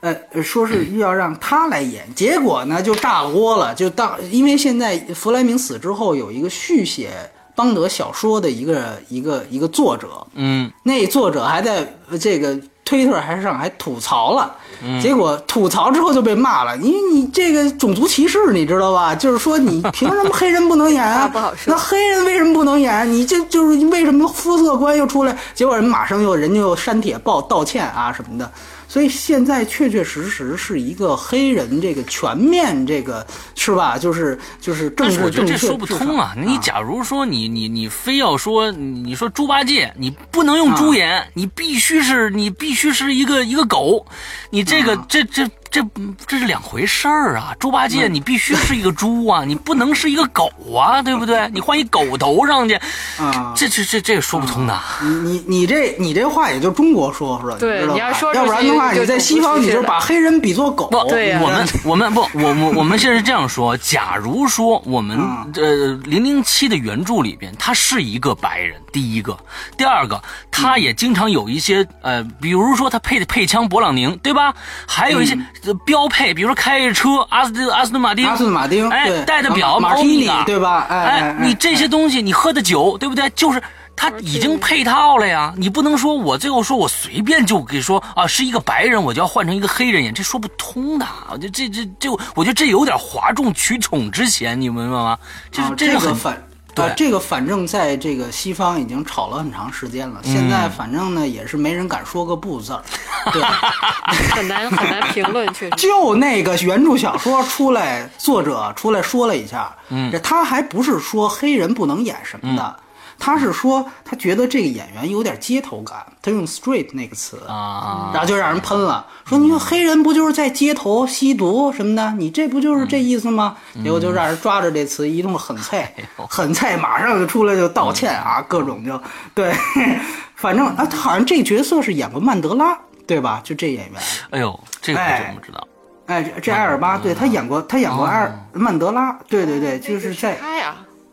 Speaker 2: 呃，说是要让他来演，结果呢就炸锅了，就当因为现在弗莱明死之后，有一个续写邦德小说的一个一个一个作者，
Speaker 1: 嗯，
Speaker 2: 那作者还在这个推特还上还吐槽了，结果吐槽之后就被骂了，因为你这个种族歧视，你知道吧？就是说你凭什么黑人不能演啊？
Speaker 3: 不好说。
Speaker 2: 那黑人为什么不能演？你这就是为什么肤色观又出来？结果人马上又人家又删帖报道歉啊什么的。所以现在确确实实是一个黑人这个全面这个是吧？就是就是政治
Speaker 1: 正确。这说不通
Speaker 2: 啊！
Speaker 1: 你假如说你你你非要说你说猪八戒，你不能用猪眼，你必须是你必须是一个一个狗，你这个这这。这这是两回事儿啊！猪八戒，你必须是一个猪啊，你不能是一个狗啊，对不对？你换一狗头上去，
Speaker 2: 啊，
Speaker 1: 这这这这说不通的。
Speaker 2: 你你你这你这话也就中国说是吧？
Speaker 3: 对，
Speaker 2: 你
Speaker 3: 要说，
Speaker 2: 要不然的话，你在西方你就把黑人比作狗。
Speaker 1: 不，我们我们不，我我我们现在是这样说：假如说我们呃零零七的原著里边，他是一个白人，第一个，第二个，他也经常有一些呃，比如说他配的配枪勃朗宁，对吧？还有一些。标配，比如说开着车，阿斯阿斯顿马丁，
Speaker 2: 阿斯顿马丁，
Speaker 1: 哎，戴的表，
Speaker 2: 马丁尼，对吧？
Speaker 1: 哎，你这些东西，你喝的酒，对不对？就是他已经配套了呀，你不能说我最后说我随便就给说啊，是一个白人，我就要换成一个黑人演，这说不通的。我觉得这这这，我觉得这有点哗众取宠之嫌，你明白吗？这这
Speaker 2: 个
Speaker 1: 很
Speaker 2: 反。呃，这个反正在这个西方已经吵了很长时间了，现在反正呢也是没人敢说个不字儿，对，
Speaker 3: 很难很难评论，确实。
Speaker 2: 就那个原著小说出来，作者出来说了一下，嗯，这他还不是说黑人不能演什么的。他是说，他觉得这个演员有点街头感，他用 “street” 那个词
Speaker 1: 啊，
Speaker 2: 然后就让人喷了，说你说黑人不就是在街头吸毒什么的，你这不就是这意思吗？结果就让人抓着这词一通狠菜，狠菜马上就出来就道歉啊，各种就对，反正啊，他好像这角色是演过曼德拉，对吧？就这演员，
Speaker 1: 哎呦，这个我真不知道，
Speaker 2: 哎，这埃尔巴，对他演过，他演过埃尔曼德拉，对对对，就是在。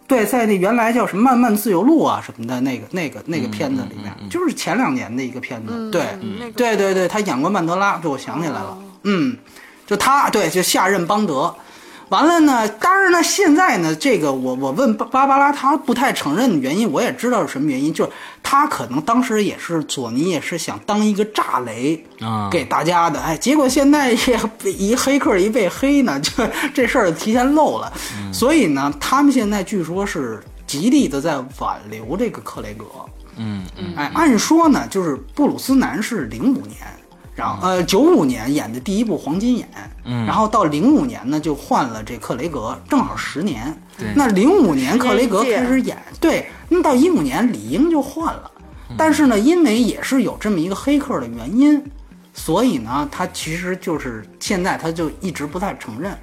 Speaker 2: 对，在那原来叫什么《漫漫自由路》啊什么的那个那个那个片子里面，就是前两年的一个片子。对，对对对，他演过曼德拉，这我想起来了。嗯，就他，对，就下任邦德。完了呢，当然呢，现在呢，这个我我问芭芭拉，他不太承认的原因，我也知道是什么原因，就是他可能当时也是佐尼也是想当一个炸雷啊，给大家的，哎，结果现在也一黑客一被黑呢，就 这事儿提前漏了，所以呢，他们现在据说是极力的在挽留这个克雷格，
Speaker 1: 嗯嗯，
Speaker 2: 哎，按说呢，就是布鲁斯南是零五年。然后，呃，九五年演的第一部《黄金眼》，嗯，然后到零五年呢，就换了这克雷格，正好十年。
Speaker 1: 对，
Speaker 2: 那零五年克雷格开始演，对，那到一五年李英就换了。但是呢，因为也是有这么一个黑客的原因，所以呢，他其实就是现在他就一直不太承认，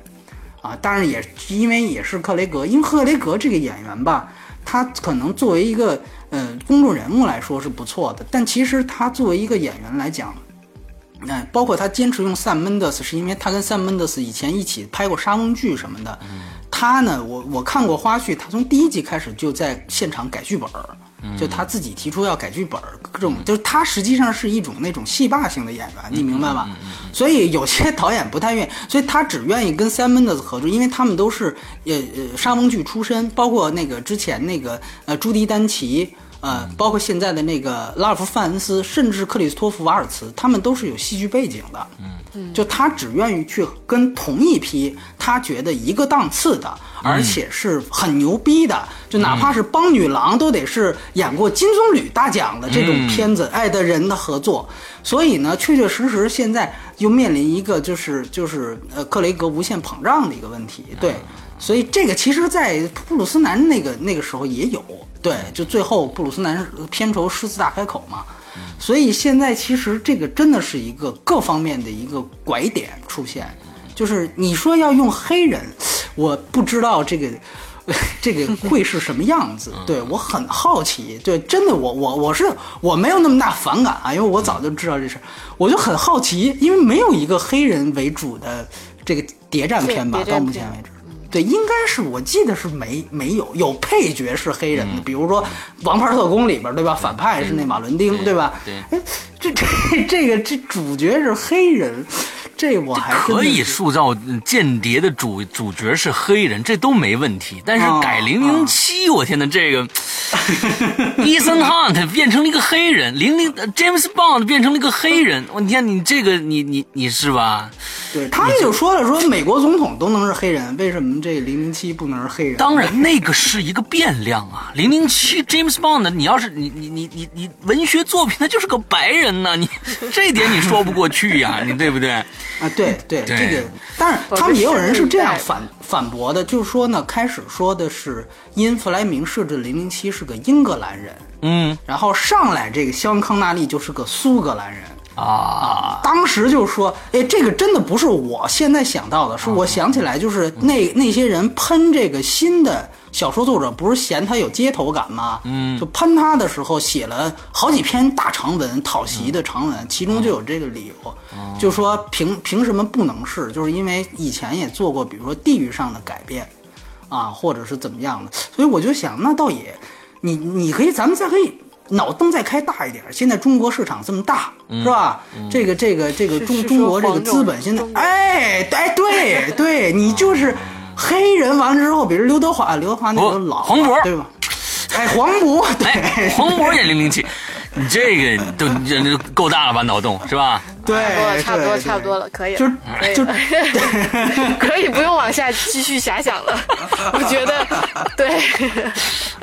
Speaker 2: 啊，当然也因为也是克雷格，因为克雷格这个演员吧，他可能作为一个呃公众人物来说是不错的，但其实他作为一个演员来讲。那包括他坚持用 Sam Mendes，是因为他跟 Sam Mendes 以前一起拍过沙翁剧什么的。他呢，我我看过花絮，他从第一集开始就在现场改剧本儿，就他自己提出要改剧本儿，各种就是他实际上是一种那种戏霸型的演员，你明白吧？所以有些导演不太愿意，所以他只愿意跟 Sam Mendes 合作，因为他们都是呃呃沙翁剧出身，包括那个之前那个呃朱迪丹奇。呃，包括现在的那个拉尔夫·范恩斯，甚至克里斯托弗·瓦尔茨，他们都是有戏剧背景的。嗯，就他只愿意去跟同一批他觉得一个档次的，而且是很牛逼的，就哪怕是帮女郎都得是演过金棕榈大奖的这种片子爱的人的合作。所以呢，确确实实现在又面临一个就是就是呃克雷格无限膨胀的一个问题。对，所以这个其实，在布鲁斯南那个那个时候也有。对，就最后布鲁斯南片酬狮子大开口嘛，所以现在其实这个真的是一个各方面的一个拐点出现，就是你说要用黑人，我不知道这个 这个会是什么样子，对我很好奇，对，真的我我我是我没有那么大反感啊，因为我早就知道这事，我就很好奇，因为没有一个黑人为主的这个谍战片吧，到目前为止。对，应该是我记得是没没有有配角是黑人的，比如说《王牌特工》里边，对吧？反派是那马伦丁，对吧？
Speaker 1: 对，
Speaker 2: 哎，这这这个这主角是黑人。这我还
Speaker 1: 可以塑造间谍的主主角是黑人，这都没问题。但是改零零七，我天呐，这个，Ethan Hunt 变成了一个黑人，零零 James Bond 变成了一个黑人，我天，你这个你你你是吧？
Speaker 2: 对，他们就说了，说美国总统都能是黑人，为什么这零零七不能是黑人？
Speaker 1: 当然，那个是一个变量啊。零零七 James Bond，你要是你你你你你文学作品，他就是个白人呢，你 这点你说不过去呀，你对不对？
Speaker 2: 啊，对 对，这个，但是他们也有人是这样反反驳的，就是说呢，开始说的是因弗莱明设置零零七是个英格兰人，
Speaker 1: 嗯，
Speaker 2: 然后上来这个肖恩康纳利就是个苏格兰人
Speaker 1: 啊，
Speaker 2: 当时就说，哎，这个真的不是我现在想到的，是我想起来就是那那些人喷这个新的。小说作者不是嫌他有街头感吗？
Speaker 1: 嗯，
Speaker 2: 就喷他的时候写了好几篇大长文，讨袭的长文，其中就有这个理由，就说凭凭什么不能是？就是因为以前也做过，比如说地域上的改变，啊，或者是怎么样的，所以我就想，那倒也，你你可以，咱们再可以脑洞再开大一点，现在中国市场这么大，是吧？这个这个这个中中国这个资本现在，哎哎，对对，你就是黑人完了之后，比如刘德华，刘德华那个老
Speaker 1: 黄渤，
Speaker 2: 对吧？哎，黄渤，对，
Speaker 1: 黄渤演零零七。你这个都这够大了吧，脑洞是吧？
Speaker 2: 对，
Speaker 3: 差不多，差不多了，可以，
Speaker 2: 就就
Speaker 3: 可以不用往下继续遐想了。我觉得，对，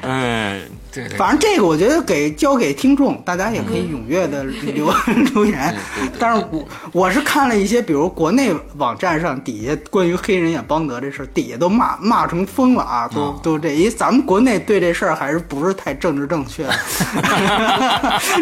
Speaker 1: 嗯。
Speaker 2: 反正这个我觉得给交给听众，大家也可以踊跃的留留言。但是我我是看了一些，比如国内网站上底下关于黑人演邦德这事儿，底下都骂骂成疯了啊，都都这，因为咱们国内对这事儿还是不是太政治正确，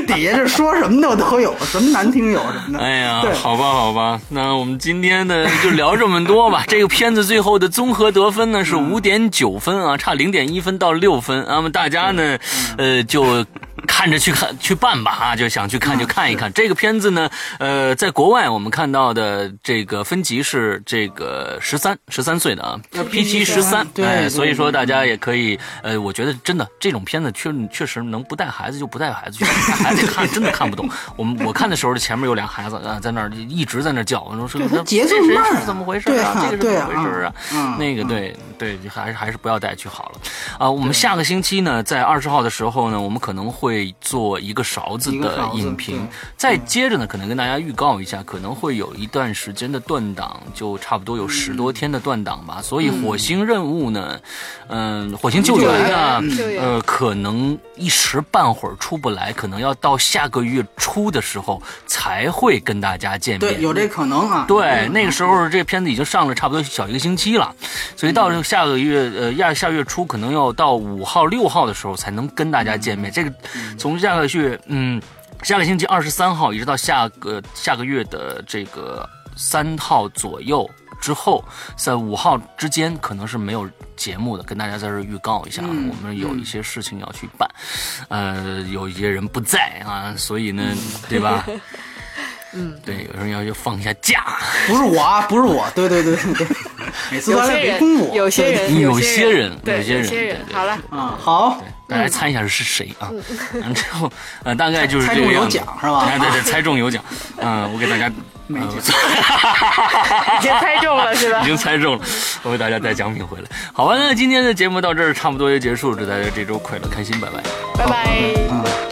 Speaker 2: 底下这说什么的都有，什么难听有什么的。
Speaker 1: 哎呀，好吧好吧，那我们今天呢就聊这么多吧。这个片子最后的综合得分呢是五点九分啊，差零点一分到六分。那么大家呢？呃，就。看着去看去办吧啊，就想去看就看一看这个片子呢。呃，在国外我们看到的这个分级是这个十三十三岁的啊，P 七十三。
Speaker 2: 对，
Speaker 1: 所以说大家也可以呃，我觉得真的这种片子确确实能不带孩子就不带孩子去，带孩子看 真的看不懂。我们我看的时候，前面有俩孩子啊，在那儿一直在那叫，我说
Speaker 2: 是节奏慢，
Speaker 1: 是怎么回事啊？这个是怎么回事啊？那个对对，还是还是不要带去好了啊。我们下个星期呢，在二十号的时候呢，我们可能会。会做一个勺子的影评，再接着呢，可能跟大家预告一下，可能会有一段时间的断档，就差不多有十多天的断档吧。所以火星任务呢，嗯，火星救援呢，呃，可能一时半会儿出不来，可能要到下个月初的时候才会跟大家见面。
Speaker 2: 对，有这可能啊。
Speaker 1: 对，那个时候这片子已经上了差不多小一个星期了，所以到下个月呃下下月初可能要到五号六号的时候才能跟大家见面。这个。从下个月，嗯，下个星期二十三号一直到下个下个月的这个三号左右之后，在五号之间可能是没有节目的，跟大家在这预告一下，我们有一些事情要去办，呃，有一些人不在啊，所以呢，对吧？
Speaker 3: 嗯，
Speaker 1: 对，有人要要放下假，
Speaker 2: 不是我啊，不是我，对对对对，每次都来围攻我，
Speaker 3: 有些人，
Speaker 1: 有些人，
Speaker 3: 有
Speaker 1: 些
Speaker 3: 人，好了，
Speaker 2: 啊，好。
Speaker 1: 大家猜一下是谁啊？然之后，呃，大概就是
Speaker 2: 猜中有奖是吧？
Speaker 1: 对对，猜中有奖。嗯，我给大家，
Speaker 2: 没
Speaker 3: 已经猜中了是吧？
Speaker 1: 已经猜中了，我给大家带奖品回来。好吧，那今天的节目到这儿差不多就结束了，祝大家这周快乐开心，拜拜，
Speaker 3: 拜拜。